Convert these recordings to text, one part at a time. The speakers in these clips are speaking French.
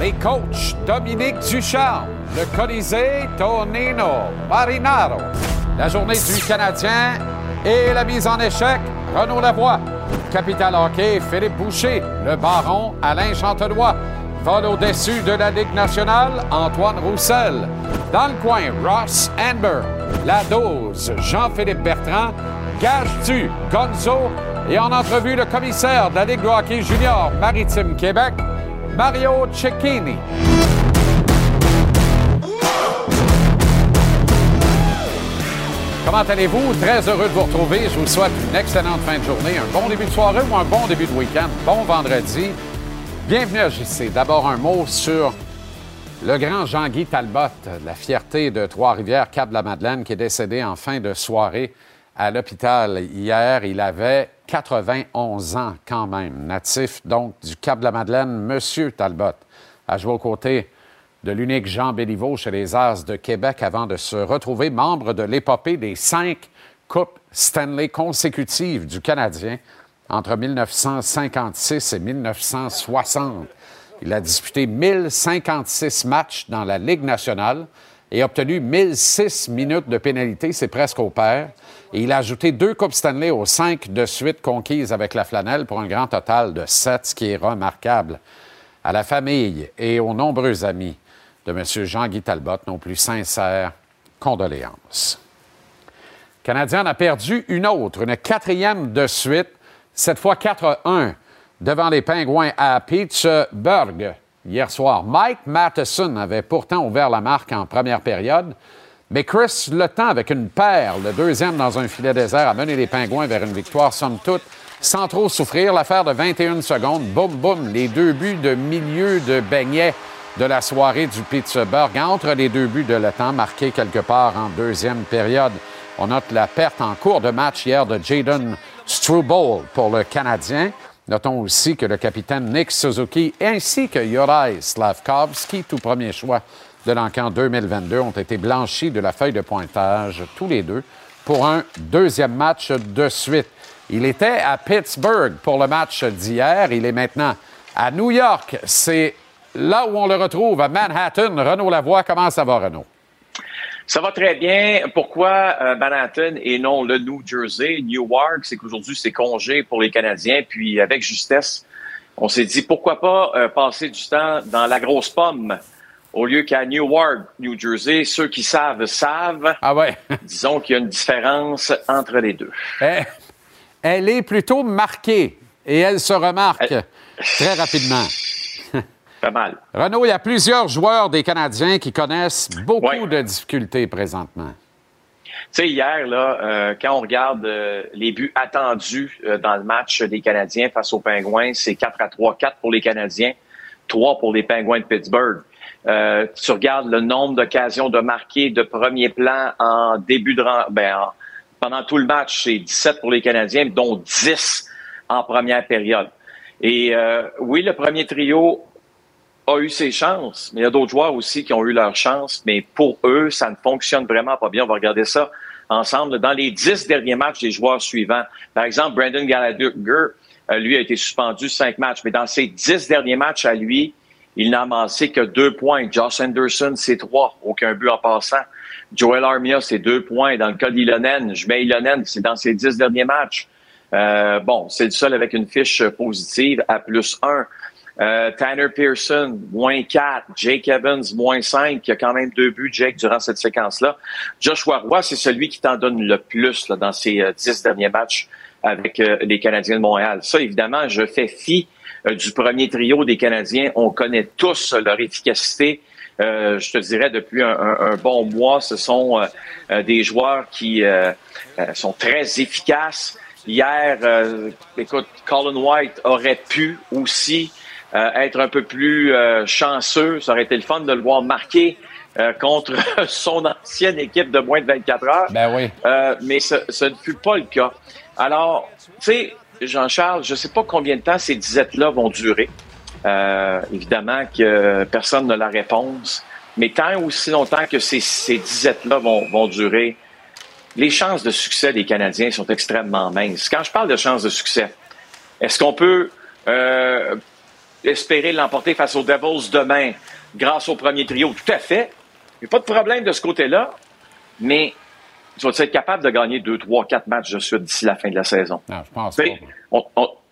Les coachs Dominique Ducharme, le Colisée Tonino Marinaro, la journée du Canadien et la mise en échec, Renaud Lavoie. Capital Hockey, Philippe Boucher, le baron Alain Chantenois. Vol au-dessus de la Ligue nationale, Antoine Roussel. Dans le coin, Ross Amber. La dose, Jean-Philippe Bertrand. Gage-tu, Gonzo. Et en entrevue, le commissaire de la Ligue de hockey junior Maritime Québec, Mario Cecchini. Comment allez-vous? Très heureux de vous retrouver. Je vous souhaite une excellente fin de journée, un bon début de soirée ou un bon début de week-end. Bon vendredi. Bienvenue à JC. D'abord, un mot sur le grand Jean-Guy Talbot, la fierté de Trois-Rivières, Cap-la-Madeleine, qui est décédé en fin de soirée à l'hôpital hier. Il avait 91 ans quand même, natif donc du Cap-la-Madeleine. Monsieur Talbot a joué aux côtés de l'unique Jean Béliveau chez les As de Québec avant de se retrouver membre de l'épopée des cinq Coupes Stanley consécutives du Canadien entre 1956 et 1960. Il a disputé 1056 matchs dans la Ligue nationale et obtenu 1006 minutes de pénalité, c'est presque au pair. Et il a ajouté deux Coupes Stanley aux cinq de suite conquises avec la flanelle pour un grand total de sept, ce qui est remarquable. À la famille et aux nombreux amis de M. Jean-Guy Talbot, nos plus sincères condoléances. Le Canadien en a perdu une autre, une quatrième de suite, cette fois 4-1 devant les Pingouins à Pittsburgh hier soir. Mike Matheson avait pourtant ouvert la marque en première période, mais Chris Le Temps, avec une paire, le deuxième dans un filet désert, a mené les Pingouins vers une victoire, somme toute, sans trop souffrir. L'affaire de 21 secondes, boum, boum, les deux buts de milieu de beignet de la soirée du Pittsburgh entre les deux buts de Le Temps, marqués quelque part en deuxième période. On note la perte en cours de match hier de Jaden Struble pour le Canadien. Notons aussi que le capitaine Nick Suzuki ainsi que Juraj Slavkovski, tout premier choix de l'encan 2022, ont été blanchis de la feuille de pointage, tous les deux, pour un deuxième match de suite. Il était à Pittsburgh pour le match d'hier. Il est maintenant à New York. C'est là où on le retrouve, à Manhattan. Renaud Lavoie, comment ça va, Renaud? Ça va très bien. Pourquoi euh, Manhattan et non le New Jersey, Newark? C'est qu'aujourd'hui, c'est congé pour les Canadiens. Puis, avec justesse, on s'est dit, pourquoi pas euh, passer du temps dans la grosse pomme au lieu qu'à Newark, New Jersey. Ceux qui savent, savent. Ah ouais? Disons qu'il y a une différence entre les deux. Elle, elle est plutôt marquée et elle se remarque Elle- très rapidement. Pas mal. Renaud, il y a plusieurs joueurs des Canadiens qui connaissent beaucoup Ouais. de difficultés présentement. Tu sais, hier, là, euh, quand on regarde euh, les buts attendus euh, dans le match des Canadiens face aux Pingouins, c'est 4 à 3. 4 pour les Canadiens, 3 pour les Pingouins de Pittsburgh. Tu regardes le nombre d'occasions de marquer de premier plan en début de ren- ben, en- pendant tout le match, c'est 17 pour les Canadiens, dont 10 en première période. Et oui, le premier trio a eu ses chances, mais il y a d'autres joueurs aussi qui ont eu leur chance, mais pour eux, ça ne fonctionne vraiment pas bien. On va regarder ça ensemble. Dans les dix derniers matchs des joueurs suivants, par exemple, Brandon Gallagher, euh, lui, a été suspendu cinq matchs, mais dans ses dix derniers matchs à lui, il n'a amassé que deux points. Josh Anderson, c'est trois, aucun but en passant. Joel Armia, c'est deux points. Dans le cas d'Ilonen, je mets Ilonen, c'est dans ses dix derniers matchs. Euh, bon, c'est le seul avec une fiche positive à plus un. Euh, Tanner Pearson, moins 4. Jake Evans, moins 5. Il y a quand même deux buts, Jake, durant cette séquence-là. Joshua Roy, c'est celui qui t'en donne le plus dans ses euh, dix derniers matchs avec euh, les Canadiens de Montréal. Ça, évidemment, je fais fi du premier trio des Canadiens. On connaît tous leur efficacité. Je te dirais, depuis un, bon mois, ce sont des joueurs qui sont très efficaces. Hier, écoute, Colin White aurait pu aussi euh, être un peu plus euh, chanceux. Ça aurait été le fun de le voir marquer euh, contre son ancienne équipe de moins de 24 heures. Ben oui. Euh, mais ce, ce ne fut pas le cas. Alors, tu sais, Jean-Charles, je ne sais pas combien de temps ces disettes-là vont durer. Euh, évidemment que personne n'a la réponse. Mais tant aussi longtemps que ces, ces disettes-là vont, vont durer, les chances de succès des Canadiens sont extrêmement minces. Quand je parle de chances de succès, est-ce qu'on peut euh, espérer l'emporter face aux Devils demain grâce au premier trio? Tout à fait. Il n'y a pas de problème de ce côté-là, mais tu vas être capable de gagner deux, trois, quatre matchs de suite d'ici la fin de la saison? Non, je pense pas.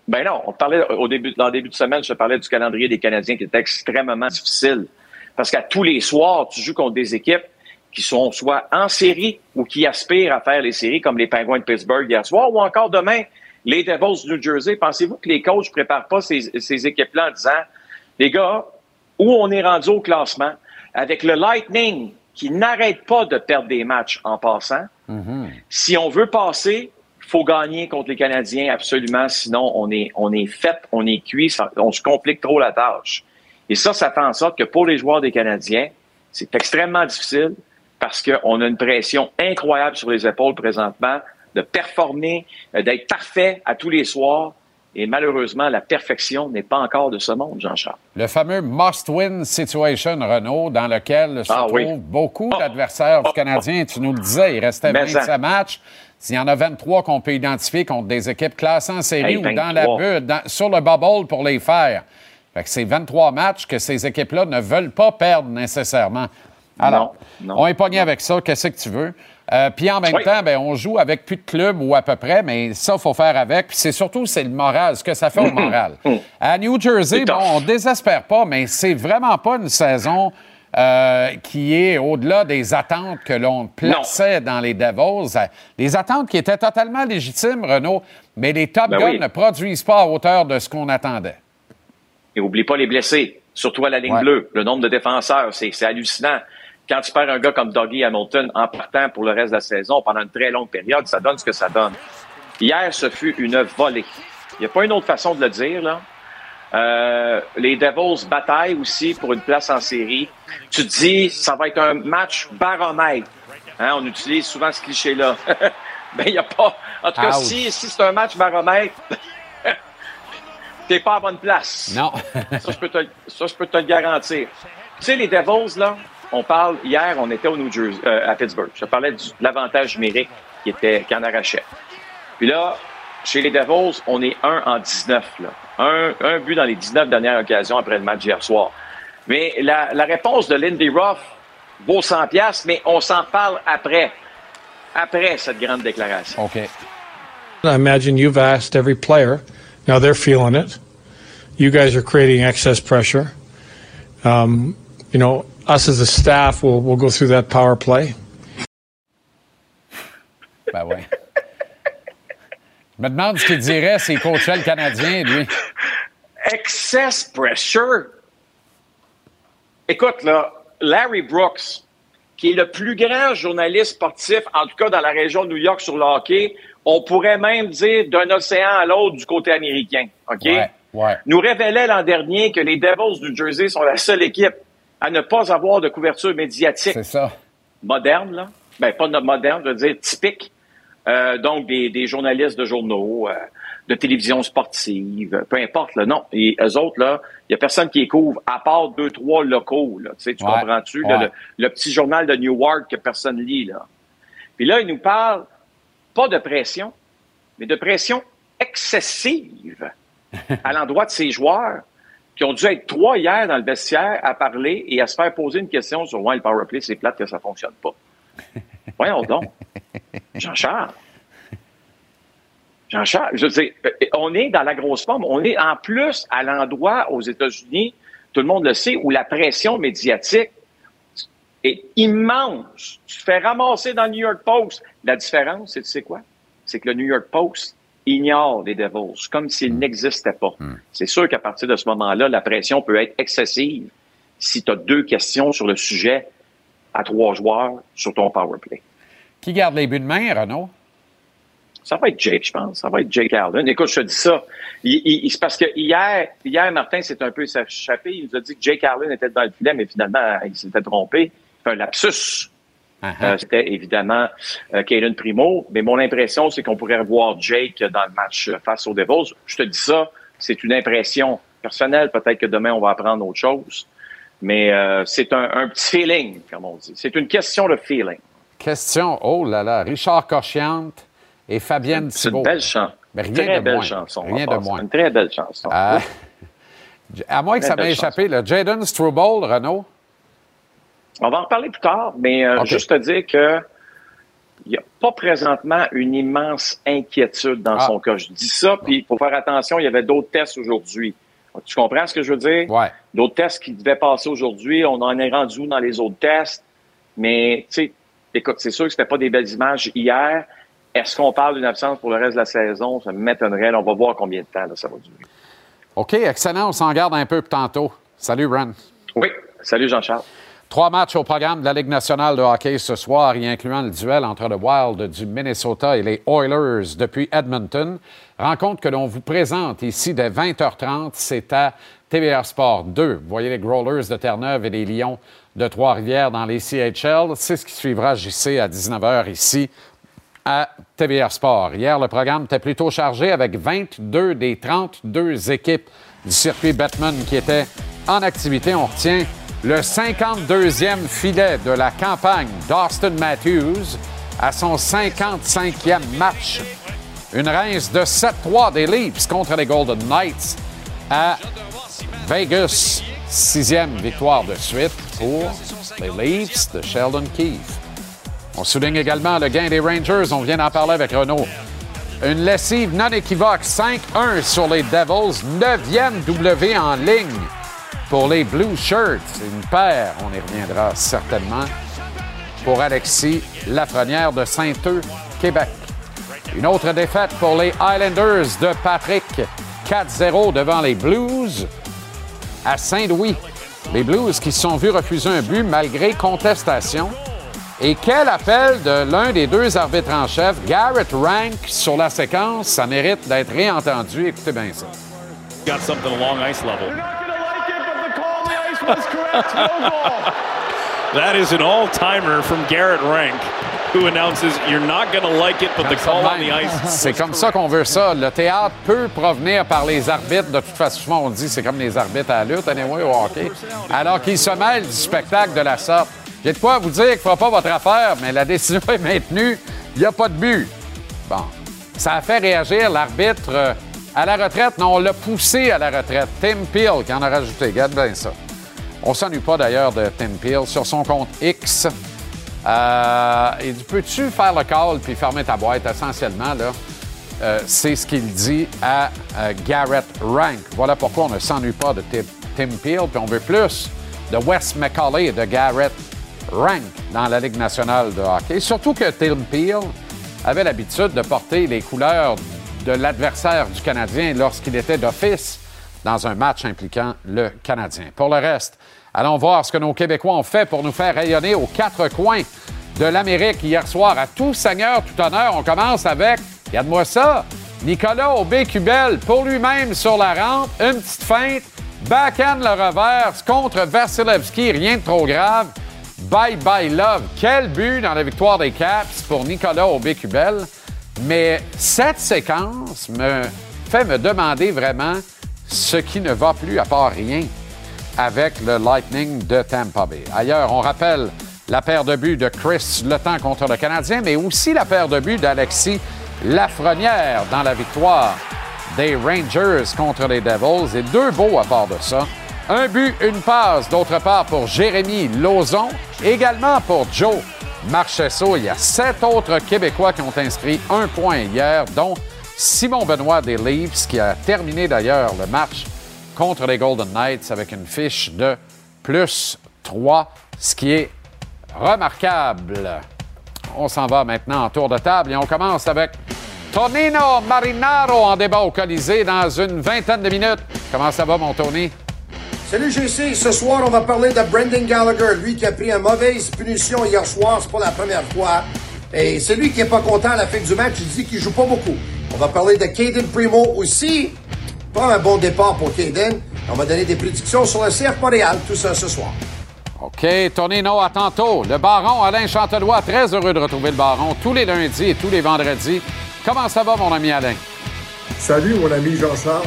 ben non, on parlait au début, dans le début de semaine, je parlais du calendrier des Canadiens qui était extrêmement difficile. Parce qu'à tous les soirs, tu joues contre des équipes qui sont soit en série ou qui aspirent à faire les séries, comme les Penguins de Pittsburgh hier soir, ou encore demain, les Devils du New Jersey. Pensez-vous que les coachs ne préparent pas ces, ces équipes-là en disant, les gars, où on est rendu au classement, avec le Lightning qui n'arrête pas de perdre des matchs en passant, mm-hmm. si on veut passer, il faut gagner contre les Canadiens absolument, sinon on est, on est fait, on est cuit, on se complique trop la tâche. Et ça, ça fait en sorte que pour les joueurs des Canadiens, c'est extrêmement difficile parce qu'on a une pression incroyable sur les épaules présentement de performer, euh, d'être parfait à tous les soirs. Et malheureusement, la perfection n'est pas encore de ce monde, Jean-Charles. Le fameux must-win situation, Renault, dans lequel se ah trouvent beaucoup oh. d'adversaires du Canadien. Tu nous le disais, il restait 27 matchs. S'il y en a 23 qu'on peut identifier contre des équipes classées en série ou dans la bulle, sur le bubble pour les faire. Fait que c'est 23 matchs que ces équipes-là ne veulent pas perdre nécessairement. Alors, on est pogné avec ça. Qu'est-ce que tu veux? Euh, puis en même temps, ben, on joue avec plus de clubs ou à peu près, mais ça, il faut faire avec. Puis c'est surtout, c'est le moral, ce que ça fait au moral. à New Jersey, bon, on désespère pas, mais c'est vraiment pas une saison euh, qui est au-delà des attentes que l'on plaçait dans les Devils. Les attentes qui étaient totalement légitimes, Renaud, mais les Top ben Guns ne produisent pas à hauteur de ce qu'on attendait. Et oublie pas les blessés, surtout à la ligne bleue. Le nombre de défenseurs, c'est hallucinant quand tu perds un gars comme Doggy Hamilton en partant pour le reste de la saison pendant une très longue période, ça donne ce que ça donne. Hier, ce fut une volée. Il n'y a pas une autre façon de le dire, là. Euh, les Devils bataillent aussi pour une place en série. Tu te dis, ça va être un match baromètre. Hein, on utilise souvent ce cliché-là. Mais il n'y a pas. En tout cas, si, si c'est un match baromètre, t'es pas à bonne place. Non. ça, je peux te, ça, je peux te le garantir. Tu sais, les Devils, là, on parle, hier, on était au New Jersey, euh, à Pittsburgh. Je parlais de l'avantage numérique qui était, qui en arrachait. Puis là, chez les Devils, on est 1 en 19, là. Un, un but dans les 19 dernières occasions après le match hier soir. Mais la, la réponse de Lindy Ruff vaut 100 pièces, mais on s'en parle après. Après cette grande déclaration. OK. I imagine you've asked every player. Now they're feeling it. You guys are creating excess pressure. Um, you know, us as a staff will will go through that power play. Ben oui. Je me demande ce qu'il dirait s'il coachait le Canadien, lui. Excess pressure. Écoute, là, Larry Brooks, qui est le plus grand journaliste sportif, en tout cas dans la région de New York sur le hockey, on pourrait même dire d'un océan à l'autre du côté américain. OK? Ouais, ouais. Nous révélait l'an dernier que les Devils du Jersey sont la seule équipe à ne pas avoir de couverture médiatique. Ça. Moderne, là. Ben, pas moderne, je veux dire typique. Euh, donc, des, des, journalistes de journaux, euh, de télévision sportive, peu importe, là. Non. Et eux autres, là, il y a personne qui les couvre, à part deux, trois locaux, là. Tu sais, tu comprends-tu? Le, le, petit journal de Newark que personne lit, là. Puis là, ils nous parlent pas de pression, mais de pression excessive à l'endroit de ces joueurs qui ont dû être trois hier dans le vestiaire à parler et à se faire poser une question sur ouais, le powerplay, c'est plate que ça fonctionne pas. Voyons donc. Jean-Charles. Jean-Charles, je sais, euh, on est dans la grosse forme. On est en plus à l'endroit aux États-Unis, tout le monde le sait, où la pression médiatique est immense. Tu te fais ramasser dans le New York Post. La différence, c'est tu sais quoi? C'est que le New York Post ignore les Devils, comme s'ils hmm. n'existaient pas. Hmm. C'est sûr qu'à partir de ce moment-là, la pression peut être excessive si tu as deux questions sur le sujet à trois joueurs sur ton power play. Qui garde les buts de main, Renaud? Ça va être Jake, je pense. Ça va être Jake Allen. Écoute, je te dis ça. Il, c'est parce que hier, hier, Martin s'est un peu échappé. Il nous a dit que Jake Allen était dans le filet, mais finalement, il s'était trompé. un lapsus. Uh-huh. Euh, c'était évidemment euh, Primo, mais mon impression, c'est qu'on pourrait revoir Jake dans le match face aux Devils. Je te dis ça, c'est une impression personnelle. Peut-être que demain, on va apprendre autre chose. Mais euh, c'est un, petit feeling, comme on dit. C'est une question de feeling. Question, oh là là, Richard Corchiante et Fabienne Thibault. C'est une belle chanson. Mais rien très de belle moins. chanson. Rien de moins. Une très belle chanson. Euh, À moins que ça m'ait échappé, le Jaden Struble, Renault. On va en reparler plus tard, mais euh, juste te dire que il n'y a pas présentement une immense inquiétude dans ah. son cas. Je dis ça, puis pour faire attention, il y avait d'autres tests aujourd'hui. Tu comprends ce que je veux dire? Ouais. D'autres tests qui devaient passer aujourd'hui, on en est rendu dans les autres tests? Mais, tu sais, écoute, c'est sûr que c'était pas des belles images hier. Est-ce qu'on parle d'une absence pour le reste de la saison? Ça m'étonnerait. On va voir combien de temps ça va durer. OK, excellent. On s'en garde un peu tantôt. Salut, Bran. Oui, salut Jean-Charles. Trois matchs au programme de la Ligue nationale de hockey ce soir, y incluant le duel entre le Wild du Minnesota et les Oilers depuis Edmonton. Rencontre que l'on vous présente ici dès 20h30, c'est à TVR Sport 2. Vous voyez les Growlers de Terre-Neuve et les Lions de Trois-Rivières dans les CHL. C'est ce qui suivra JC à 19h ici à TVR Sport. Hier, le programme était plutôt chargé avec 22 des 32 équipes du circuit Batman qui étaient en activité. On retient le 52e filet de la campagne d'Austin Matthews à son 55e match. Une rince de 7-3 des Leafs contre les Golden Knights à Vegas. Sixième victoire de suite pour les Leafs de Sheldon Keefe. On souligne également le gain des Rangers. On vient d'en parler avec Renault. Une lessive non équivoque, 5-1 sur les Devils, 9e W en ligne pour les Blue Shirts. Une paire, on y reviendra certainement, pour Alexis Lafrenière de Saint-Eux, Québec. Une autre défaite pour les Islanders de Patrick, 4-0 devant les Blues à Saint-Louis. Les Blues qui se sont vus refuser un but malgré contestation. Et quel appel de l'un des deux arbitres en chef, Garrett Rank, sur la séquence. Ça mérite d'être réentendu. Écoutez bien ça. Ice level. That is an all-timer from Garrett Rank. Who announces you're not going to like it, but the call on the ice. C'est comme ça qu'on veut ça. Le théâtre peut provenir par les arbitres. De toute façon, souvent on dit c'est comme les arbitres à la lutte, anyway, au hockey. Alors qu'ils se mêlent du spectacle de la sorte. J'ai de quoi vous dire qu'il ne fera pas votre affaire, mais la décision est maintenue. Il n'y a pas de but. Bon. Ça a fait réagir l'arbitre euh, à la retraite. Non, on l'a poussé à la retraite. Tim Peel qui en a rajouté. Regarde bien ça. On s'ennuie pas d'ailleurs de Tim Peel sur son compte X. Euh, il dit Peux-tu faire le call puis fermer ta boîte? Essentiellement, euh, c'est ce qu'il dit à euh, Garrett Rank. Voilà pourquoi on ne s'ennuie pas de Tim, Peel, puis on veut plus de Wes McCauley et de Garrett Rank dans la Ligue nationale de hockey. Surtout que Tim Peel avait l'habitude de porter les couleurs de l'adversaire du Canadien lorsqu'il était d'office dans un match impliquant le Canadien. Pour le reste, Allons voir ce que nos Québécois ont fait pour nous faire rayonner aux quatre coins de l'Amérique hier soir. À tout seigneur, tout honneur, on commence avec, regarde-moi ça, Nicolas Aubé-Cubel pour lui-même sur la rampe, une petite feinte, backhand le reverse contre Vasilevski, rien de trop grave. Bye bye love. Quel but dans la victoire des Caps pour Nicolas Aubé-Cubel. Mais cette séquence me fait me demander vraiment ce qui ne va plus à part rien avec le Lightning de Tampa Bay. Ailleurs, on rappelle la paire de buts de Chris Letang contre le Canadien, mais aussi la paire de buts d'Alexis Lafrenière dans la victoire des Rangers contre les Devils. Et deux beaux à part de ça. Un but, une passe, d'autre part pour Jérémy Lauzon, également pour Joe Marchesso. Il y a sept autres Québécois qui ont inscrit un point hier, dont Simon Benoît des Leafs, qui a terminé d'ailleurs le match contre les Golden Knights avec une fiche de plus 3, ce qui est remarquable. On s'en va maintenant en tour de table et on commence avec Tonino Marinaro en débat au Colisée dans une vingtaine de minutes. Comment ça va, mon Tony? Salut GC, ce soir on va parler de Brendan Gallagher, lui qui a pris une mauvaise punition hier soir, c'est pas la première fois. Et c'est lui qui est pas content à la fin du match, il dit qu'il joue pas beaucoup. On va parler de Caden Primo aussi, pas un bon départ pour Kaden. On va donner des prédictions sur le CF Montréal, tout ça ce soir. OK, Tonino, à tantôt. Le baron Alain Chantelois, très heureux de retrouver le baron tous les lundis et tous les vendredis. Comment ça va, mon ami Alain? Salut, mon ami Jean-Charles.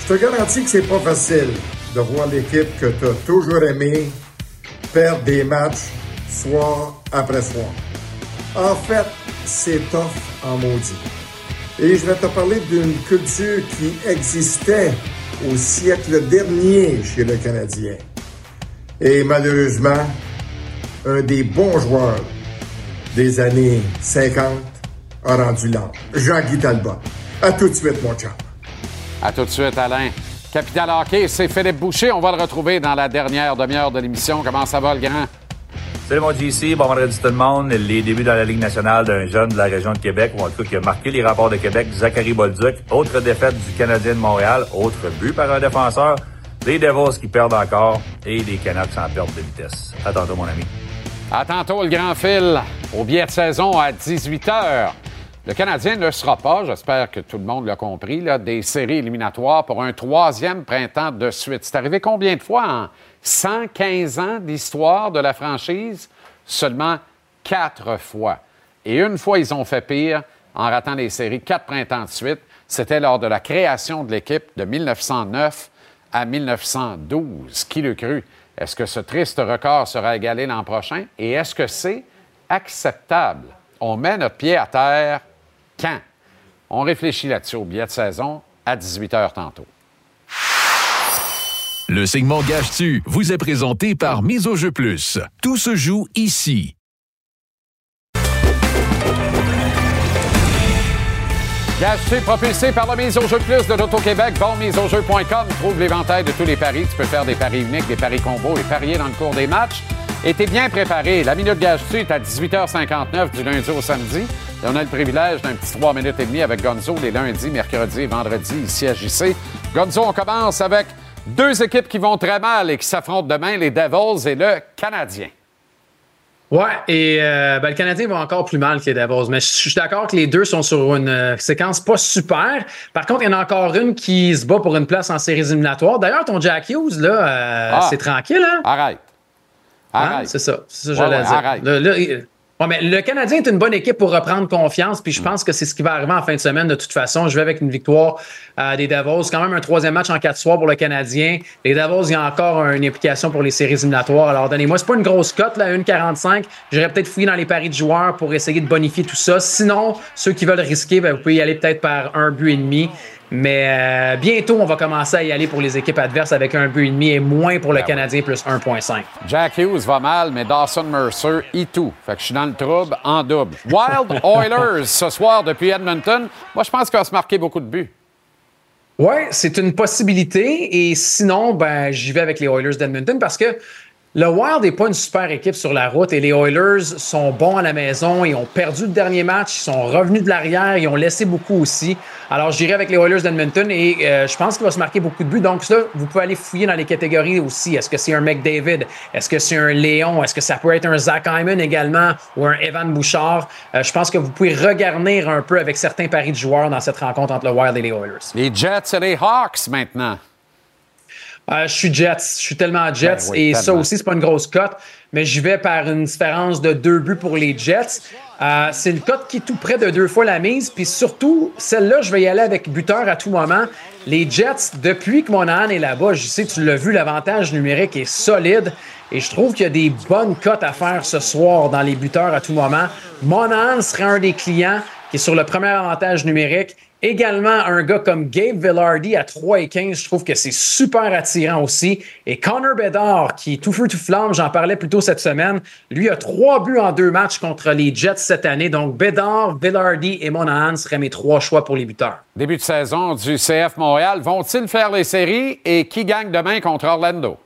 Je te garantis que c'est pas facile de voir l'équipe que tu as toujours aimée perdre des matchs soir après soir. En fait, c'est tough en maudit. Et je vais te parler d'une culture qui existait au siècle dernier chez le Canadien. Et malheureusement, un des bons joueurs des années 50 a rendu l'âme. Jean-Guy Talbot. À tout de suite, mon chum. À tout de suite, Alain. Capital Hockey, c'est Philippe Boucher. On va le retrouver dans la dernière demi-heure de l'émission. Comment ça va, le grand? Salut mon JC, bon vendredi tout le monde. Les débuts dans la Ligue nationale d'un jeune de la région de Québec, ou en tout cas qui a marqué les rapports de Québec, Zachary Bolduc. Autre défaite du Canadien de Montréal, autre but par un défenseur. Les Devils qui perdent encore et les Canucks en perte de vitesse. À tantôt, mon ami. À tantôt, le grand fil au billet de saison à 18h. Le Canadien ne sera pas, j'espère que tout le monde l'a compris, des séries éliminatoires pour un troisième printemps de suite. C'est arrivé combien de fois en 115 ans d'histoire de la franchise? Seulement quatre fois. Et une fois, ils ont fait pire en ratant les séries quatre printemps de suite. C'était lors de la création de l'équipe de 1909 à 1912. Qui le crut? Est-ce que ce triste record sera égalé l'an prochain? Et est-ce que c'est acceptable? On met notre pied à terre quand? On réfléchit là-dessus au billet de saison à 18h tantôt. Le segment Gage-tu vous est présenté par Mise au jeu plus. Tout se joue ici. Gage-tu propulsé par la mise au jeu plus de l'Auto-Québec, bonmiseaujeu.com. Trouve l'éventail de tous les paris. Tu peux faire des paris uniques, des paris combos et parier dans le cours des matchs. Et t'es bien préparé. La minute Gage-tu est à 18h59 du lundi au samedi. Et on a le privilège d'un petit 3 minutes et demie avec Gonzo les lundis, mercredis et vendredis ici à JC. Gonzo, on commence avec deux équipes qui vont très mal et qui s'affrontent demain, les Devils et le Canadien. Ouais, et euh, ben, le Canadien va encore plus mal que les Devils, mais je suis d'accord que les deux sont sur une euh, séquence pas super. Par contre, il y en a encore une qui se bat pour une place en séries éliminatoires. D'ailleurs, ton Jack Hughes, là, euh, Ah. c'est tranquille, hein? Arrête. Hein? C'est ça, c'est ça que j'allais ouais, dire. Le, ouais, mais le Canadien est une bonne équipe pour reprendre confiance, Mm. puis je pense que c'est ce qui va arriver en fin de semaine de toute façon. Je vais avec une victoire euh, des. C'est quand même un troisième match en quatre soirs pour le Canadien. Les Devils, il y a encore une implication pour les séries éliminatoires. Alors, donnez-moi, c'est pas une grosse cote, là, 1,45. J'aurais peut-être fouillé dans les paris de joueurs pour essayer de bonifier tout ça. Sinon, ceux qui veulent risquer, ben, vous pouvez y aller peut-être par un but et demi. Mais euh, bientôt, on va commencer à y aller pour les équipes adverses avec un but et demi et moins pour le Canadien plus 1,5. Jack Hughes va mal, mais Dawson Mercer y tout. Fait que je suis dans le trouble en double. Wild Oilers ce soir depuis Edmonton. Moi, je pense qu'il va se marquer beaucoup de buts. Oui, c'est une possibilité. Et sinon, ben, j'y vais avec les Oilers d'Edmonton parce que le Wild n'est pas une super équipe sur la route et les Oilers sont bons à la maison. Ils ont perdu le dernier match, ils sont revenus de l'arrière, ils ont laissé beaucoup aussi. Alors, j'irai avec les Oilers d'Edmonton et euh, je pense qu'il va se marquer beaucoup de buts. Donc, là, vous pouvez aller fouiller dans les catégories aussi. Est-ce que c'est un McDavid? Est-ce que c'est un Léon? Est-ce que ça peut être un Zach Hyman également ou un Evan Bouchard? Euh, je pense que vous pouvez regarnir un peu avec certains paris de joueurs dans cette rencontre entre le Wild et les Oilers. Les Jets et les Hawks maintenant. Euh, je suis Jets. Je suis tellement Jets. Ben oui, et ça aussi, c'est pas une grosse cote, mais j'y vais par une différence de deux buts pour les Jets. Euh, c'est une cote qui est tout près de deux fois la mise. Puis surtout, celle-là, je vais y aller avec buteur à tout moment. Les Jets, depuis que Monahan est là-bas, je sais, tu l'as vu, l'avantage numérique est solide. Et je trouve qu'il y a des bonnes cotes à faire ce soir dans les buteurs à tout moment. Monahan serait un des clients qui est sur le premier avantage numérique. Également, un gars comme Gabe Villardy à 3 et 15, je trouve que c'est super attirant aussi. Et Connor Bedard, qui est tout feu, tout flamme, j'en parlais plus tôt cette semaine, lui a trois buts en deux matchs contre les Jets cette année. Donc, Bedard, Villardy et Monahan seraient mes trois choix pour les buteurs. Début de saison du CF Montréal. Vont-ils faire les séries? Et qui gagne demain contre Orlando?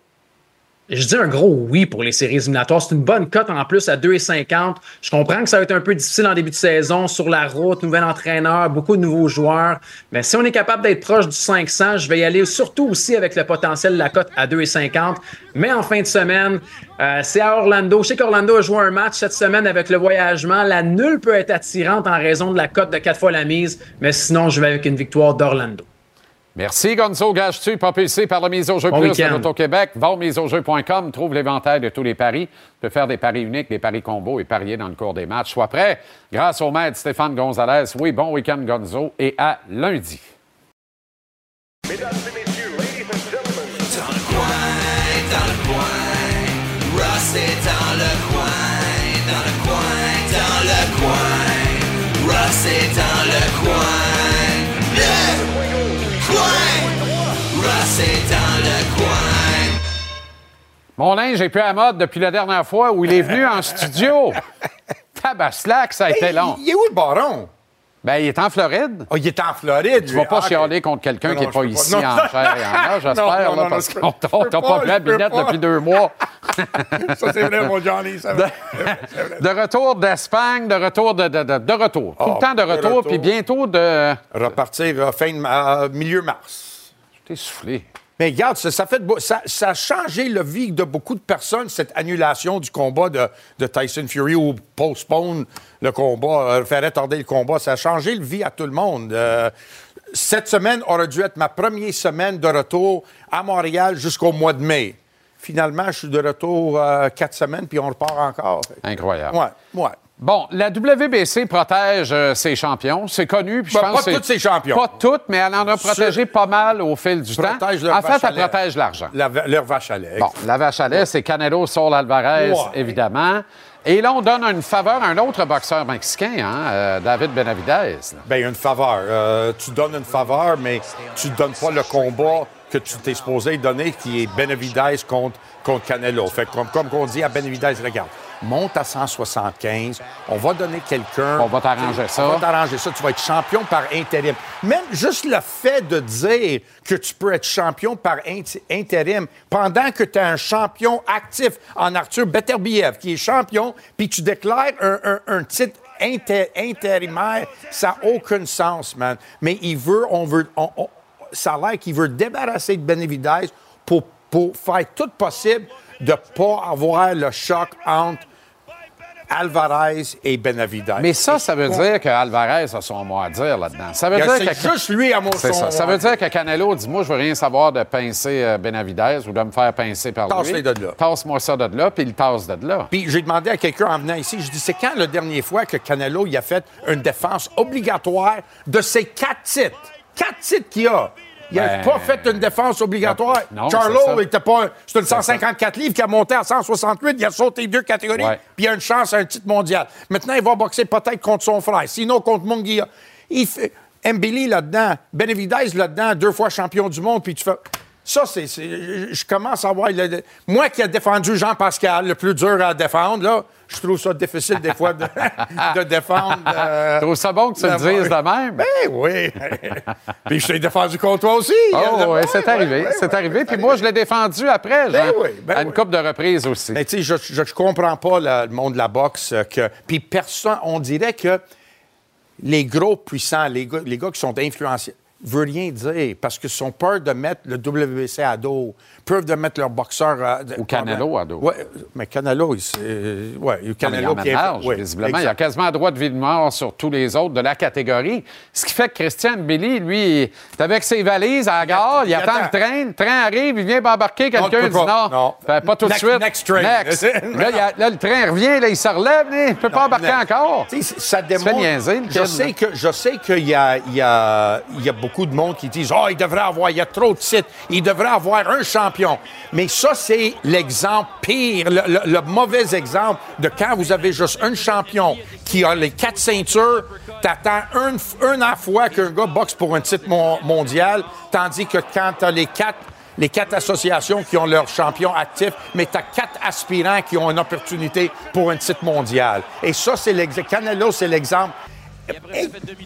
Je dis un gros oui pour les séries éliminatoires. C'est une bonne cote en plus à 2,50. Je comprends que ça va être un peu difficile en début de saison, sur la route, nouvel entraîneur, beaucoup de nouveaux joueurs. Mais si on est capable d'être proche du 500, je vais y aller surtout aussi avec le potentiel de la cote à 2,50. Mais en fin de semaine, euh, c'est à Orlando. Je sais qu'Orlando a joué un match cette semaine avec le voyagement. La nulle peut être attirante en raison de la cote de 4 fois la mise. Mais sinon, je vais avec une victoire d'Orlando. Merci, Gonzo. Gage-tu, propulsé par la mise au jeu Bon plus week-end. de l'Auto-Québec. Va au miseaujeu.com, trouve l'éventail de tous les paris. Tu peux faire des paris uniques, des paris combos et parier dans le cours des matchs. Sois prêt. Grâce au maître Stéphane Gonzalez. Oui, bon week-end, Gonzo. Et à lundi. dans le coin. Ross est dans le coin, dans le coin, dans le coin. Ross est dans le coin. C'est dans le coin. Mon linge est plus à mode depuis la dernière fois où il est venu en studio. Tabaslac, ça a été long. Il est où le baron? Ben, il est en Floride. Oh, il est en Floride. Tu vas pas chialer contre quelqu'un qui n'est pas ici en chair et en os, j'espère, Non, non, là, non, parce qu'on t'a pas, vu la binette depuis deux mois. Ça, c'est vrai, mon Johnny. ça va. De retour d'Espagne, de retour de, de, de, de retour. Tout Ah, le temps de de retour, retour. puis bientôt de... Repartir euh, fin de euh, milieu mars. T'es soufflé. Mais regarde, ça, ça fait de beau- ça, ça a changé la vie de beaucoup de personnes, cette annulation du combat de, de Tyson Fury ou postpone le combat, euh, faire retarder le combat. Ça a changé la vie à tout le monde. Euh, cette semaine aurait dû être ma première semaine de retour à Montréal jusqu'au mois de mai. Finalement, je suis de retour euh, quatre semaines, puis on repart encore. Incroyable. Ouais, ouais. Bon, la WBC protège euh, ses champions. C'est connu. Puis je Ben, pense pas tous ses champions. Pas toutes, mais elle en a protégé pas mal au fil du temps. Protège leur En fait, elle protège l'argent. La- leur vache à lait. Bon, la vache à lait, c'est Canelo Saul Alvarez, Ouais. évidemment. Et là, on donne une faveur à un autre boxeur mexicain, hein, euh, David Benavidez. Bien, une faveur. Euh, tu donnes une faveur, mais tu ne donnes pas le combat que tu t'es supposé donner, qui est Benavidez contre, contre Canelo. Fait que comme, comme on dit à Benavidez, regarde, monte à 175, on va donner quelqu'un... On va t'arranger ça. On va t'arranger ça, tu vas être champion par intérim. Même juste le fait de dire que tu peux être champion par int- intérim pendant que tu es un champion actif en Arthur Beterbiev, qui est champion, puis tu déclares un, un- un titre inter- intérimaire, ça n'a aucun sens, man. Mais il veut, on veut, on- on- ça a l'air qu'il veut débarrasser de Benavidez pour, pour faire tout possible de ne pas avoir le choc entre Alvarez et Benavidez. Mais ça, ça veut dire que Alvarez a son mot à dire là-dedans. Ça veut dire c'est que... juste lui à mon C'est ça. Veut dire que Canelo dit Moi, je veux rien savoir de pincer euh, Benavidez ou de me faire pincer par lui. Tasse-les de là. Tasse-moi ça de là, puis il tasse de là. Puis j'ai demandé à quelqu'un en venant ici, je dis, c'est quand la dernière fois que Canelo il a fait une défense obligatoire de ses quatre titres? Quatre titres qu'il a. Il n'a Ben, pas fait une défense obligatoire. Non, Charlo, était pas. C'est une C'est 154 livres qui a monté à 168. Il a sauté deux catégories. Puis il a une chance à un titre mondial. Maintenant, il va boxer peut-être contre son frère. Sinon, contre Munguia. Il fait. Mbili là-dedans, Benavidez là-dedans, deux fois champion du monde, puis tu fais. Ça, c'est. c'est- Je commence à voir. le- moi qui ai défendu Jean-Pascal, le plus dur à défendre, là, je trouve ça difficile des fois de, de défendre. euh, Je trouve ça bon que tu le dises de même? Ben oui. Puis je t'ai défendu contre toi aussi. Oh, oui, c'est arrivé. ouais, c'est ouais, arrivé. Puis moi, je l'ai défendu après, Ben oui, ben à une oui. couple de reprises aussi. Mais tu sais, je, je comprends pas le, le monde de la boxe. euh, que Puis personne, on dirait que les gros puissants, les gars, les gars qui sont influenciés, veut rien dire parce qu'ils sont peur de mettre le WBC à dos, peur de mettre leur boxeur à Ou Canelo à dos. Ouais, mais Canelo, il, ouais, Non, mais il Canelo emmène qui est- ouais, visiblement. Il a quasiment droit de vie de mort sur tous les autres de la catégorie. Ce qui fait que Christian Billy, lui, est avec ses valises à la gare, il, il attend attend. le train, le train arrive, il vient embarquer, quelqu'un dit non, Non. Fait pas tout de suite. next train. Next. là, il y a- là, le train revient, là, il se relève, il ne peut pas embarquer encore. Ça démontre. niaiser, je sais que je sais qu'il y a, il y, a, il y a beaucoup de monde qui disent oh il devrait avoir il y a trop de titres il devrait avoir un champion mais ça c'est l'exemple pire le, mauvais exemple de quand vous avez juste un champion qui a les quatre ceintures t'attends un, un à fois qu'un gars boxe pour un titre mon- mondial tandis que quand t'as les quatre les quatre associations qui ont leur champion actif, mais tu as quatre aspirants qui ont une opportunité pour un titre mondial. Et ça, c'est l'exemple. Canelo, c'est l'exemple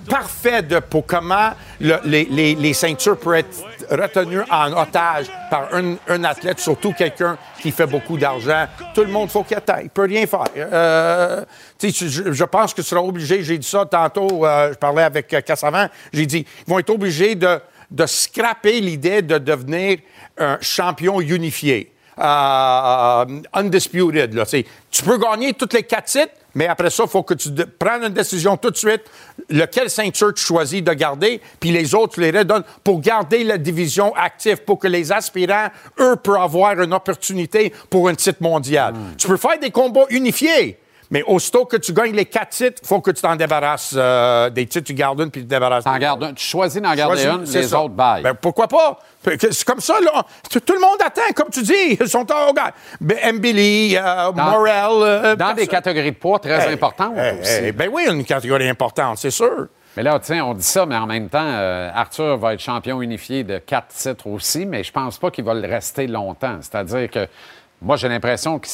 parfait de, pour comment le- les, les- les ceintures peuvent être retenues en otage par un, un athlète, surtout quelqu'un qui fait beaucoup d'argent. Tout le monde, faut qu'il attaque. Il peut rien faire. Euh, tu je, je pense que tu seras obligé, j'ai dit ça tantôt, euh, je parlais avec euh, Cassavan, j'ai dit, ils vont être obligés de, de scraper l'idée de devenir un champion unifié. Euh, undisputed. Là. Tu peux gagner toutes les quatre titres, mais après ça, il faut que tu prennes une décision tout de suite, lequel ceinture tu choisis de garder, puis les autres, tu les redonnes pour garder la division active, pour que les aspirants, eux, puissent avoir une opportunité pour un titre mondial. Tu peux faire des combats unifiés. Mais aussitôt que tu gagnes les quatre titres, il faut que tu t'en débarrasses euh, des titres, tu gardes une puis tu te débarrasses. T'en des gardes un. Tu choisis d'en garder une, les ça. autres baillent. Ben, pourquoi pas? C'est comme ça, là. Tout tout le monde attend, comme tu dis. Ils sont en Mbili, euh, Morel. euh, dans des catégories de poids très Hey, importantes hey, aussi. hey, ben oui, une catégorie importante, c'est sûr. Mais là, tiens, on dit ça, mais en même temps, euh, Arthur va être champion unifié de quatre titres aussi, mais je pense pas qu'il va le rester longtemps. C'est-à-dire que moi, j'ai l'impression que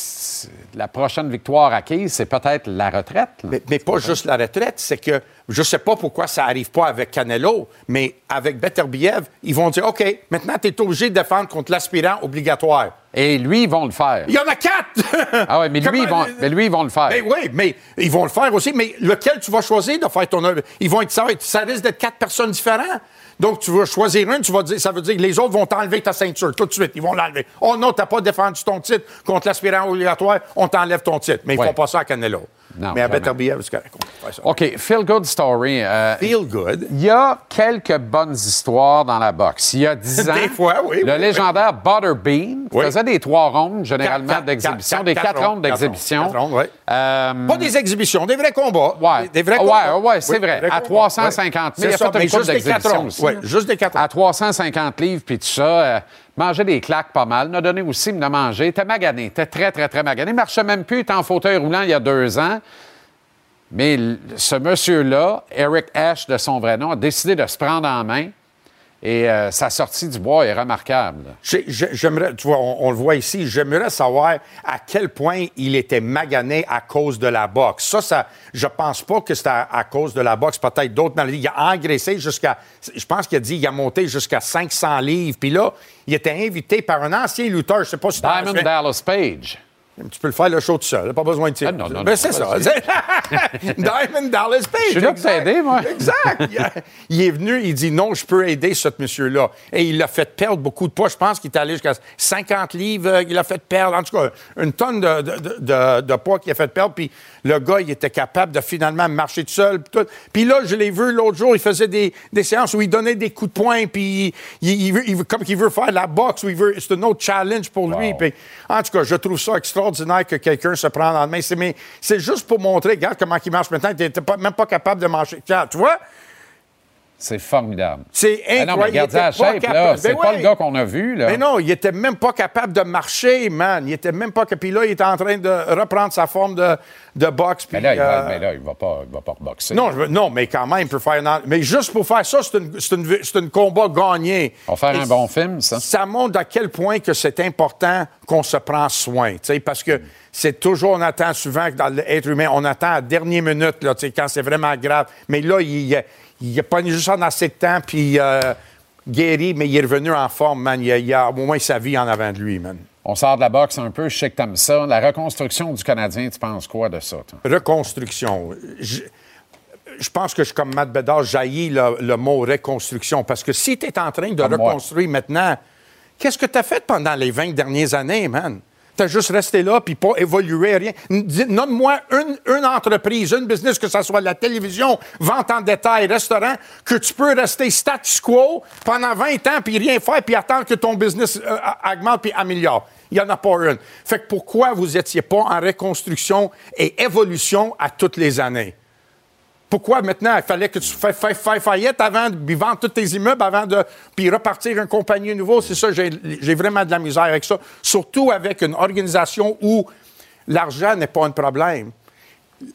la prochaine victoire acquise, c'est peut-être la retraite. Mais, mais pas juste la retraite, c'est que je sais pas pourquoi ça arrive pas avec Canelo, mais avec Beterbiev, ils vont dire OK, maintenant tu es obligé de défendre contre l'aspirant obligatoire. Et lui, ils vont le faire. Il y en a quatre! Ah oui, mais lui, ils vont, mais lui, ils vont le faire. Ben oui, mais ils vont le faire aussi. Mais lequel tu vas choisir de faire ton œuvre? Ils vont être, ça, va être- ça risque d'être quatre personnes différentes. Donc, tu vas choisir une, tu vas dire, ça veut dire que les autres vont t'enlever ta ceinture tout de suite. Ils vont l'enlever. Oh non, t'as pas défendu ton titre contre l'aspirant obligatoire, on t'enlève ton titre. Mais ils Ouais. font pas ça à Canelo. Non, mais à jamais. Beterbiev, c'est correct. OK, feel good story. Euh, Feel good? Il y a quelques bonnes histoires dans la boxe. Il y a 10 ans, Des fois, oui, le oui, légendaire Butterbean Oui. faisait des trois rondes, généralement, d'exhibition, des quatre rondes d'exhibition. Euh, Pas des exhibitions, des vrais combats. Ouais, Des, des vrais ouais, combats. ouais, c'est Oui, vrai. À combats. 350 000, Ouais. il a C'est fait une juste des quatre rondes. Ouais, juste des quatre À rondes. 350 livres, puis tout ça, euh, manger des claques pas mal. Il a donné aussi, il m'a mangé. Il était magané, était très, très, très magané. Marchait même plus, était en fauteuil roulant il y a deux ans. Mais ce monsieur-là, Eric Ash de son vrai nom, a décidé de se prendre en main. Et euh, sa sortie du bois est remarquable. J'aimerais, tu vois, on, on le voit ici, j'aimerais savoir à quel point il était magané à cause de la boxe. Ça, ça je pense pas que c'était à, à cause de la boxe. Peut-être d'autres maladies. Il a engraissé jusqu'à, je pense qu'il a dit, il a monté jusqu'à 500 livres. Puis là, il était invité par un ancien lutteur, je sais pas si Diamond. Dallas Page. Tu peux le faire le show tout seul, pas besoin de tirer. Ah, non, non, Ben, c'est ça. Diamond Dallas Page. Je suis là pour t'aider, moi. Exact. Il, a- il est venu, il dit non, je peux aider ce monsieur-là. Et il l'a fait perdre beaucoup de poids. Je pense qu'il est allé jusqu'à 50 livres. euh, Il a fait perdre, en tout cas, une tonne de, de- de- poids qu'il a fait perdre. Puis le gars, il était capable de finalement marcher tout seul. Puis, tout. Puis là, je l'ai vu l'autre jour, il faisait des, des séances où il donnait des coups de poing. Puis il, il- il veut- comme qu'il veut faire de la boxe, ou il veut, c'est un autre challenge pour lui. Puis, en tout cas, je trouve ça extraordinaire que quelqu'un se prenne en main. C'est, mais c'est juste pour montrer, regarde comment il marche maintenant. N'était pas, même pas capable de marcher. Tu vois? C'est formidable. C'est Ah non, mais incroyable. regarde pas shape, capable. là. C'est Ben pas ouais. le gars qu'on a vu, là. Mais non, il était même pas capable de marcher, man. Il était même pas capable. Puis là, il était en train de reprendre sa forme de, de boxe. Mais là, il va, euh, mais là, il va pas, il va pas reboxer. non, veux- non, mais quand même, il peut faire. une- Mais juste pour faire ça, c'est une, c'est une, c'est une combat gagné. On va faire Et un bon film, ça. Ça montre à quel point que c'est important qu'on se prend soin, tu sais, parce que c'est toujours, on attend souvent que dans l'être humain, on attend à la dernière minute, là, quand c'est vraiment grave. Mais là, il, a- il a pas juste en assez de temps, puis euh, guéri, mais il est revenu en forme, man. Il a, il a au moins sa vie en avant de lui, man. On sort de la boxe un peu, je sais que t'aimes ça. La reconstruction du Canadien, tu penses quoi de ça, toi? Reconstruction. Je, je pense que je comme Matt Bedard, jaillis le, le mot reconstruction. Parce que si tu es en train de Comme moi. reconstruire maintenant, qu'est-ce que tu as fait pendant les 20 dernières années, man? Tu as juste resté là puis pas évolué, rien. Nomme-moi une, entreprise, une business, que ce soit la télévision, vente en détail, restaurant, que tu peux rester status quo pendant 20 ans puis rien faire puis attendre que ton business euh, augmente puis améliore. Il n'y en a pas une. Fait que pourquoi vous n'étiez pas en reconstruction et évolution à toutes les années? Pourquoi maintenant il fallait que tu fasses fa- fa- faillite avant de vendre tous tes immeubles avant de puis repartir une compagnie nouveau? C'est ça, j'ai vraiment de la misère avec ça. Surtout avec une organisation où l'argent n'est pas un problème.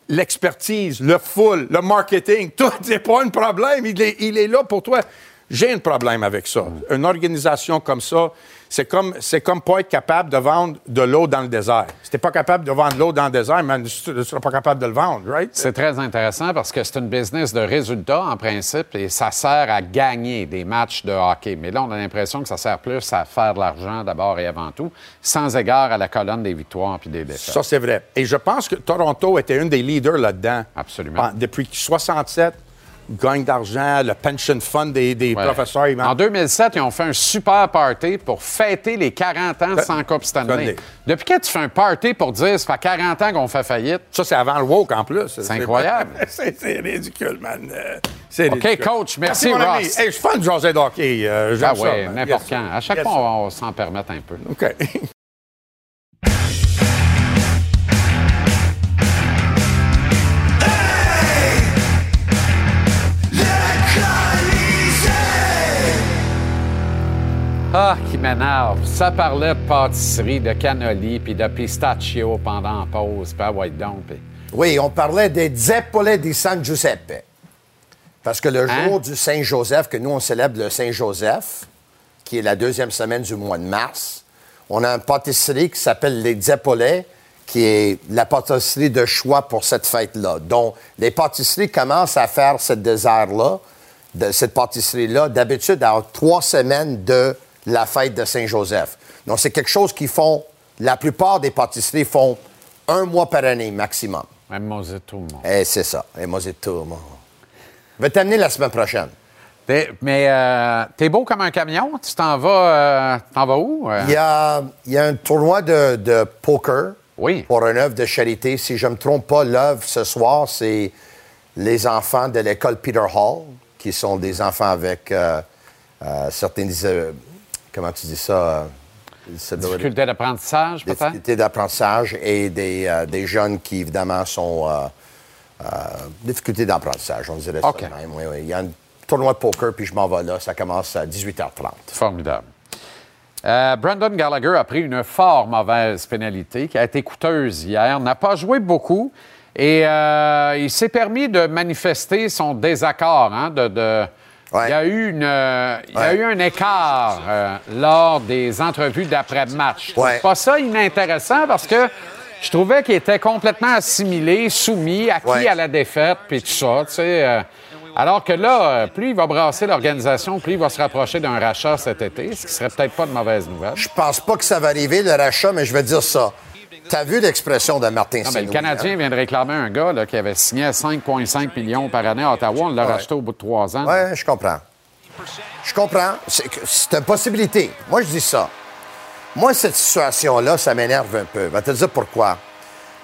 L'expertise, le full, le marketing, tout n'est pas un problème. Il est, il est là pour toi. J'ai un problème avec ça. Une organisation comme ça, c'est comme, c'est comme pas être capable de vendre de l'eau dans le désert. Si t'es pas capable de vendre de l'eau dans le désert, man, tu ne seras pas capable de le vendre, right? C'est très intéressant parce que c'est une business de résultats en principe et ça sert à gagner des matchs de hockey. Mais là, on a l'impression que ça sert plus à faire de l'argent d'abord et avant tout, sans égard à la colonne des victoires puis des défaites. Ça, c'est vrai. Et je pense que Toronto était un des leaders là-dedans. Absolument. Ah, Depuis 67, gagne d'argent, le pension fund des, des Ouais. professeurs. ils En 2007, ils ont fait un super party pour fêter les 40 ans sans Coupe Stanley. Depuis quand tu fais un party pour dire ça fait 40 ans qu'on fait faillite? Ça, c'est avant le woke en plus. C'est incroyable. c'est ridicule, man. Euh, C'est OK, ridicule. coach, merci. Ross. Hey, je suis fan de José d'hockey. Euh, Ah man. n'importe Yes, quand. À chaque Yes, fois, on va s'en permettre un peu. OK. Ah, qui m'énerve. Ça parlait de pâtisserie, de cannoli, puis de pistachio pendant la pause. Puis ah ouais, donc. puis- Oui, on parlait des Zeppole di San Giuseppe. Parce que le Hein? jour du Saint-Joseph, que nous, on célèbre le Saint-Joseph, qui est la deuxième semaine du mois de mars, on a une pâtisserie qui s'appelle Les Zeppolets, qui est la pâtisserie de choix pour cette fête-là. Donc, les pâtisseries commencent à faire ce désert-là, de cette pâtisserie-là, d'habitude à trois semaines de la fête de Saint-Joseph. Donc, c'est quelque chose qu'ils font, la plupart des pâtisseries font un mois par année maximum. Même Mosito, mon. Eh, c'est ça. Et moi, c'est tout. moi. Je vais t'amener la semaine prochaine. T'es- mais euh, t'es beau comme un camion. Tu t'en vas, euh, t'en vas où? euh? Il y a, il y a un tournoi de, de poker Oui. pour une œuvre de charité. Si je ne me trompe pas, l'œuvre ce soir, c'est les enfants de l'école Peter Hall, qui sont des enfants avec euh, certaines... comment tu dis ça? euh, Difficulté d'apprentissage, peut-être? difficultés d'apprentissage et des, euh, des jeunes qui, évidemment, sont... Euh, euh, difficultés d'apprentissage, on dirait OK. ça même. Oui, oui. Il y a un tournoi de poker, puis je m'en vais là. Ça commence à 18h30. Formidable. Brandon Gallagher a pris une fort mauvaise pénalité qui a été coûteuse hier, n'a pas joué beaucoup et il s'est permis de manifester son désaccord. hein, de, de- Il y a eu, une, euh, il y a eu un écart euh, lors des entrevues d'après-match. Ouais. pas ça inintéressant parce que je trouvais qu'il était complètement assimilé, soumis, acquis Ouais. à la défaite, puis tout ça. tu sais, euh, alors que là, plus il va brasser l'organisation, plus il va se rapprocher d'un rachat cet été, ce qui serait peut-être pas de mauvaise nouvelle. Je pense pas que ça va arriver, le rachat, mais je vais dire ça. T'as vu l'expression de Martin Non, mais Saint-Louis? le Canadien vient de réclamer un gars là, qui avait signé à 5,5 millions par année à Ottawa. On l'a Ouais. racheté au bout de trois ans. Oui, je comprends. Je comprends. C'est une possibilité. Moi, je dis ça. Moi, cette situation-là, ça m'énerve un peu. Je vais te dire pourquoi.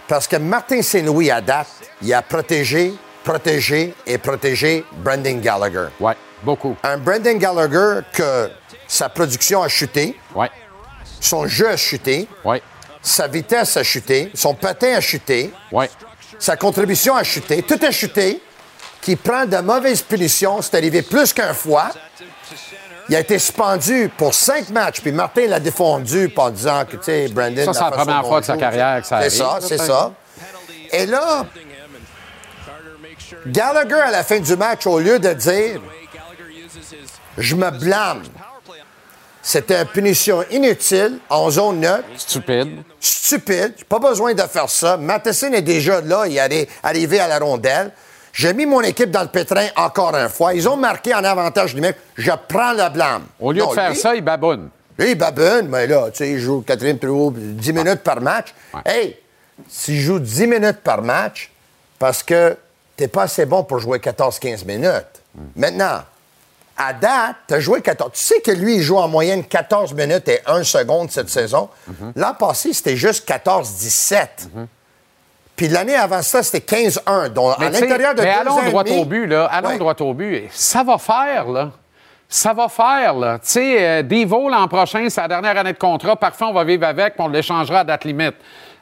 Parce que Martin Saint-Louis, à date, il a protégé, protégé et protégé Brendan Gallagher. Oui, beaucoup. Un Brendan Gallagher que sa production a chuté, Oui, son jeu a chuté, oui, sa vitesse a chuté, son patin a chuté, sa contribution a chuté, tout a chuté, qui prend de mauvaises punitions, c'est arrivé plus qu'une fois. Il a été suspendu pour cinq matchs, puis Martin l'a défendu en disant que, tu sais, Brandon... Ça, c'est la première fois de sa carrière que ça C'est ça, arrive, c'est ça. Et là, Gallagher, à la fin du match, au lieu de dire « Je me blâme », c'était une punition inutile, en zone neutre, Stupide. stupide. Pas besoin de faire ça. Matheson est déjà là. Il est arrivé à la rondelle. J'ai mis mon équipe dans le pétrin encore une fois. Ils ont marqué en avantage numérique. Je prends le blâme. Au lieu Non, de faire lui- ça, il baboune. Lui, il babune, mais là, tu sais, il joue quatrième trio, 10 minutes par match. Hey, s'il joue 10 minutes par match, parce que t'es pas assez bon pour jouer 14-15 minutes. Maintenant, à date, tu as joué 14. Tu sais que lui, il joue en moyenne 14 minutes et 1 seconde cette saison. L'an passé, c'était juste 14-17. Puis l'année avant ça, c'était 15-1. Donc, Mais à l'intérieur de mais deux allons ans droit demi- au but, là. Allons Ouais. droit au but. Ça va faire, là. Ça va faire, là. Tu sais, euh, Devo, l'an prochain, c'est la dernière année de contrat. Parfait, on va vivre avec, puis on l'échangera à date limite.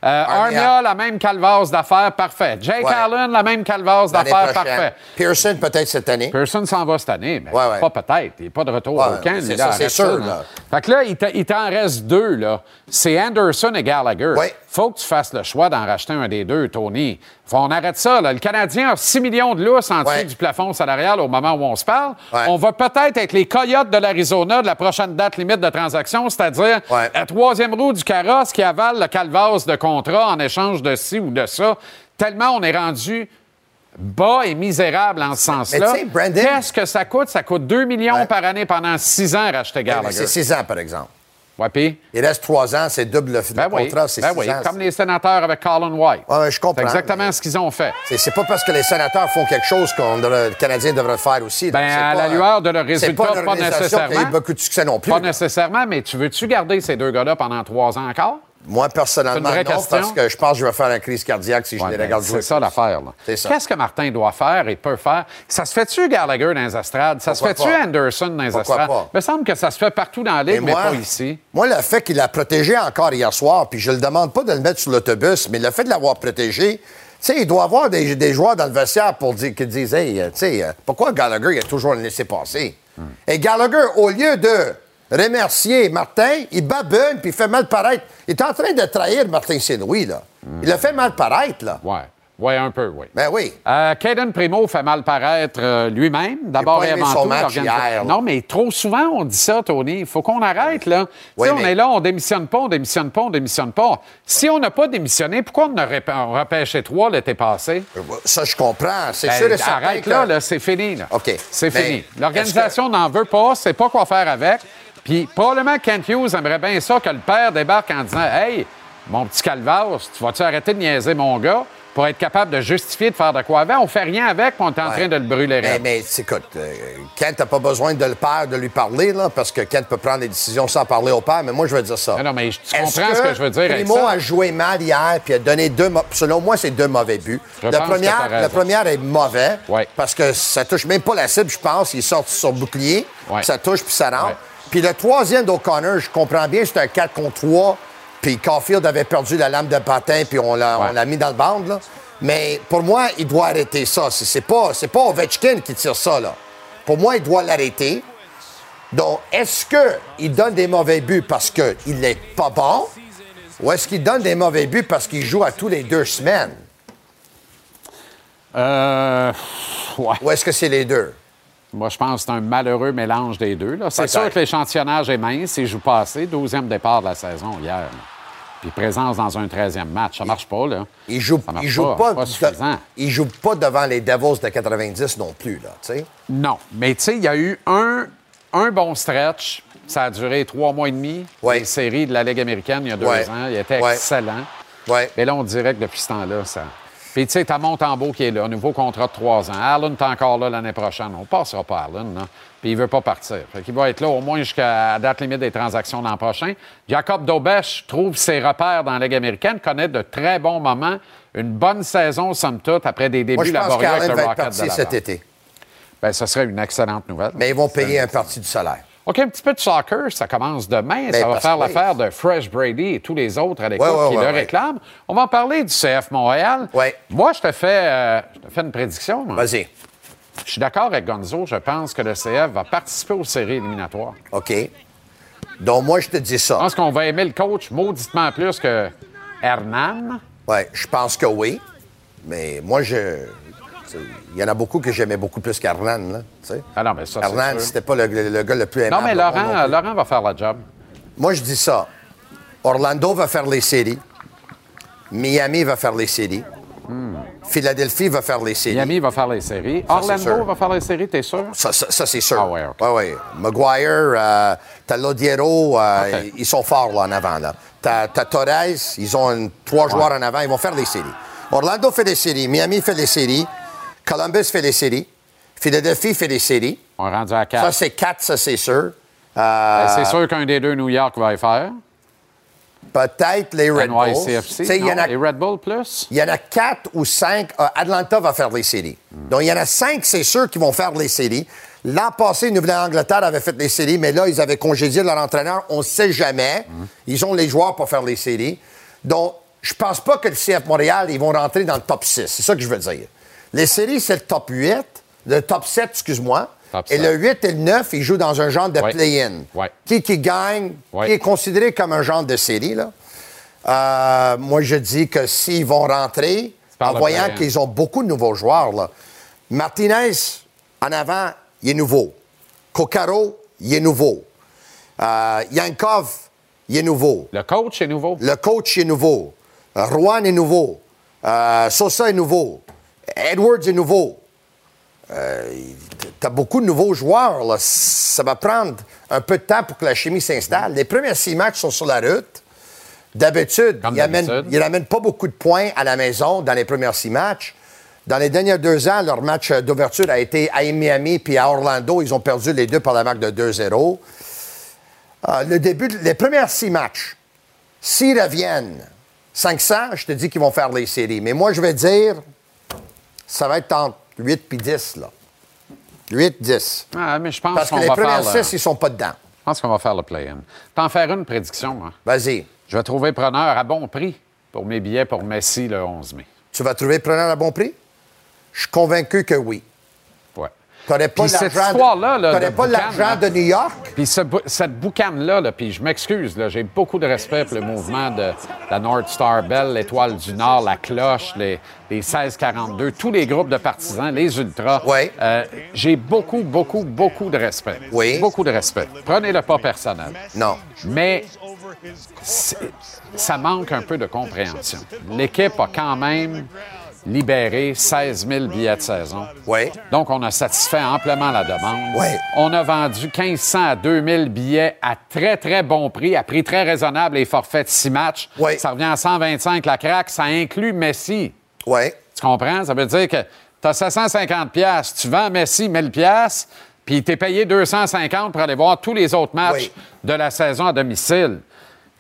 Euh, Armia. La même calvasse d'affaires, parfait. Jake Ouais. Allen, la même calvasse L'année d'affaires, parfait. Pearson, peut-être cette année. Pearson s'en va cette année, mais Ouais, ouais. pas peut-être. Il n'est pas de retour au camp. c'est sûr, là. là. Fait que là, il t'en reste deux, là. C'est Anderson et Gallagher. Faut que tu fasses le choix d'en racheter un des deux, Tony. Faut on arrête ça, là. Le Canadien a 6 millions de lousses en dessous Ouais. du plafond salarial au moment où on se parle. Ouais. On va peut-être être les coyotes de l'Arizona de la prochaine date limite de transaction, c'est-à-dire Ouais. la troisième roue du carrosse qui avale le calvasse de contrat en échange de ci ou de ça. Tellement on est rendu bas et misérable en ce sens-là. sais, Brandon- Qu'est-ce que ça coûte? Ça coûte 2 millions par année pendant 6 ans racheter Mais Gallagher. C'est 6 ans, par exemple. Ouais, puis? Il reste 3 ans, c'est double le Ben oui, contrat, c'est ben 6 oui, ans. comme les sénateurs avec Colin White. Ouais, ouais, je comprends. C'est exactement ce qu'ils ont fait. C'est- pas parce que les sénateurs font quelque chose qu'on devrait- le Canadien devrait faire aussi. Ben, à pas- la lueur de leur résultat, pas qui a eu nécessairement. beaucoup de succès non plus. Pas là. nécessairement, mais tu veux-tu garder ces deux gars-là pendant trois ans encore? Moi, personnellement, non, question. parce que je pense que je vais faire une crise cardiaque si je les ben, regarde jouer. c'est ça l'affaire. Qu'est-ce que Martin doit faire et peut faire? Ça se fait-tu Gallagher dans les estrades? Ça Pourquoi se fait-tu? Anderson dans les Pourquoi estrades? pas? Il me semble que ça se fait partout dans la Ligue, mais, pas ici. Moi, le fait qu'il l'a protégé encore hier soir, puis je le demande pas de le mettre sur l'autobus, mais le fait de l'avoir protégé, tu sais, il doit y avoir des, des joueurs dans le vestiaire pour dire, qui disent, hey, euh, tu sais, euh, pourquoi Gallagher, il a toujours le laissé passer? Et Gallagher, au lieu de remercier Martin, il babune, puis il fait mal paraître. Il est en train de trahir Martin Saint-Louis, là. Il a fait mal paraître, là. Ouais. Oui, un peu, oui. Ben oui. Euh, Caden Primo fait mal paraître euh, lui-même, d'abord et avant son tout. match hier. Non, mais trop souvent, on dit ça, Tony. Il faut qu'on arrête, là. Oui, on est là, on démissionne pas, on démissionne pas, on démissionne pas. Si on n'a pas démissionné, pourquoi on aurait on repêché trois l'été passé? Ça, je comprends. C'est Ben, sûr et certain arrête que- là, là, c'est fini. Là. OK. C'est Mais fini. L'organisation n'en veut pas, sait pas quoi faire avec. Puis probablement Kent Hughes aimerait bien ça que le père débarque en disant Hey, mon petit Calvas, tu vas-tu arrêter de niaiser mon gars pour être capable de justifier de faire de quoi avec? On fait rien avec, puis on est en Ouais. train de le brûler Mais, écoute, euh, Kent n'a pas besoin de le père de lui parler, là, parce que Kent peut prendre des décisions sans parler au père, mais moi, je veux dire ça. Non, non, mais tu comprends ce que je veux dire avec Primo ça? a joué mal hier, puis a donné deux... Selon moi, c'est deux mauvais buts. Je la première est mauvais, Ouais. parce que ça touche même pas la cible, je pense. Il sort sur bouclier, Ouais. ça touche, puis ça rentre. Puis le troisième d'O'Connor, je comprends bien, c'est un 4 contre 3, puis Caulfield avait perdu la lame de patin, puis on l'a Ouais. on l'a mis dans le bande, là. Mais pour moi, il doit arrêter ça. C'est c'est pas, c'est pas Ovechkin qui tire ça, là. Pour moi, il doit l'arrêter. Donc, est-ce qu'il donne des mauvais buts parce qu'il n'est pas bon? Ou est-ce qu'il donne des mauvais buts parce qu'il joue à tous les deux semaines? Euh, ouais. Ou est-ce que c'est les deux? Moi, je pense que c'est un malheureux mélange des deux. là. C'est Peut-être. sûr que l'échantillonnage est mince. Il joue pas assez. 12e départ de la saison hier. là. Puis présence dans un 13e match. Ça marche pas, là. Il joue, il joue pas. il joue pas devant les Devils de 90 non plus, là, tu sais. Non. Mais tu sais, il y a eu un, un bon stretch. Ça a duré trois mois et demi. Ouais. Les séries de la Ligue américaine, il y a deux Ouais. ans. Il était Ouais. excellent. Ouais. Mais là, on dirait que depuis ce temps-là, ça. Puis, tu sais, t'as Montembeau qui est là, nouveau contrat de trois ans. Allen est encore là l'année prochaine. On passera pas Allen, là. Puis, il veut pas partir. Fait qu'il va être là au moins jusqu'à la date limite des transactions l'an prochain. Jacob Daubèche trouve ses repères dans la Ligue américaine, connaît de très bons moments. Une bonne saison, somme toute, après des débuts Moi, je pense laborieux avec qu'Allen le va être Rocket de cet été. Ben, ce serait une excellente nouvelle. Mais ils vont payer un parti du salaire. OK, un petit peu de soccer, ça commence demain. Ben, ça va faire oui. l'affaire de Fresh Brady et tous les autres à Ouais, ouais, qui ouais, le réclament. On va en parler du CF Montréal. Moi, je te fais, euh, je te fais une prédiction. moi. Vas-y. Je suis d'accord avec Gonzo. Je pense que le CF va participer aux séries éliminatoires. OK. Donc, moi, je te dis Je ça. pense qu'on va aimer le coach mauditement plus que Hernan. Ouais, je pense que oui. Mais moi, je. Il y en a beaucoup que j'aimais beaucoup plus qu'Hernan, là. Ah non, mais ça, Hernan, c'était pas le, le- le gars le plus Non, aimable. mais au monde Laurent, non. Laurent va faire la job. Moi, je dis ça. Orlando va faire les séries. Miami va faire les séries. Philadelphie va faire les séries. Miami va faire les séries. Ça, Orlando va faire les séries, t'es sûr? Ça, ça- ça, c'est sûr. Ah ouais, OK. Ouais, ouais. Maguire, euh, t'as Lodiero, euh, ils sont forts là, en avant. Là. T'as, t'as Torres, ils ont une- trois joueurs en avant, ils vont faire les séries. Orlando fait les séries, Miami fait les séries, Columbus fait les séries, Philadelphie fait les séries. On est rendu à Ça, 4. c'est quatre, ça, c'est sûr. Euh, c'est sûr qu'un des deux New York va y faire. Peut-être les Red Bulls. NYCFC. Non? a- Les Red Bull plus? il y en a quatre ou cinq. euh, Atlanta va faire les séries. Donc, il y en a cinq, c'est sûr, qui vont faire les séries. L'an passé, Nouvelle-Angleterre avait fait les séries, mais là, ils avaient congédié leur entraîneur. On ne sait jamais. Ils ont les joueurs pour faire les séries. Donc, je pense pas que le CF Montréal, ils vont rentrer dans le top 6. C'est ça que je veux dire. Les séries, c'est le top 8. Le top 7, excuse-moi. Et 7. le 8 et le 9, ils jouent dans un genre de Ouais. play-in. Ouais. Qui, qui gagne, Ouais. qui est considéré comme un genre de série, là. Euh, moi, je dis que s'ils vont rentrer, en voyant qu'ils ont beaucoup de nouveaux joueurs, là. Martinez, en avant, il est nouveau. Kokaro, il est nouveau. Euh, Yankov, il est nouveau. Le coach est nouveau. Le coach est nouveau. Rouen est nouveau. Euh, Sosa est nouveau. Edwards est nouveau. Euh, T'as beaucoup de nouveaux joueurs. Là. Ça va prendre un peu de temps pour que la chimie s'installe. Les premiers six matchs sont sur la route. D'habitude, ils n'amènent pas beaucoup de points à la maison dans les premiers six matchs. Dans les derniers deux ans, leur match d'ouverture a été à Miami puis à Orlando. Ils ont perdu les deux par la marque de 2-0. Euh, le début, de- les premiers six matchs, s'ils reviennent 500, je te dis qu'ils vont faire les séries. Mais moi, je vais dire, ça va être entre 8 et 10, là. 8, 10. Ah, mais je pense Parce que les va premières faire le... 6, ils sont pas dedans. Je pense qu'on va faire le play-in. T'en faire une prédiction, moi. Vas-y. Je vais trouver preneur à bon prix pour mes billets pour Messi le 11 mai. Tu vas trouver preneur à bon prix? Je suis convaincu que oui. T'aurais pas Puis cette l'argent là, t'aurais de pas boucan, l'argent là. de New York? Puis ce cette boucane-là, là, puis je m'excuse, là, j'ai beaucoup de respect pour le mouvement de la North Star Bell, l'Étoile du Nord, la Cloche, les, les 1642, tous les groupes de partisans, les Ultras. Oui. Euh, j'ai beaucoup, beaucoup, beaucoup de respect. Oui. Beaucoup de respect. Prenez-le pas personnel. Non. Mais ça manque un peu de compréhension. L'équipe a quand même libéré 16 000 billets de saison. Oui. Donc, on a satisfait amplement la demande. Oui. On a vendu 1500 à 2000 billets à très, très bon prix, à prix très raisonnable, les forfaits de 6 matchs. Oui. Ça revient à 125 la craque. Ça inclut Messi. Oui. Tu comprends? Ça veut dire que tu as 750 pièces, tu vends Messi 1000 pièces, puis tu es payé 250 pour aller voir tous les autres matchs Oui. de la saison à domicile.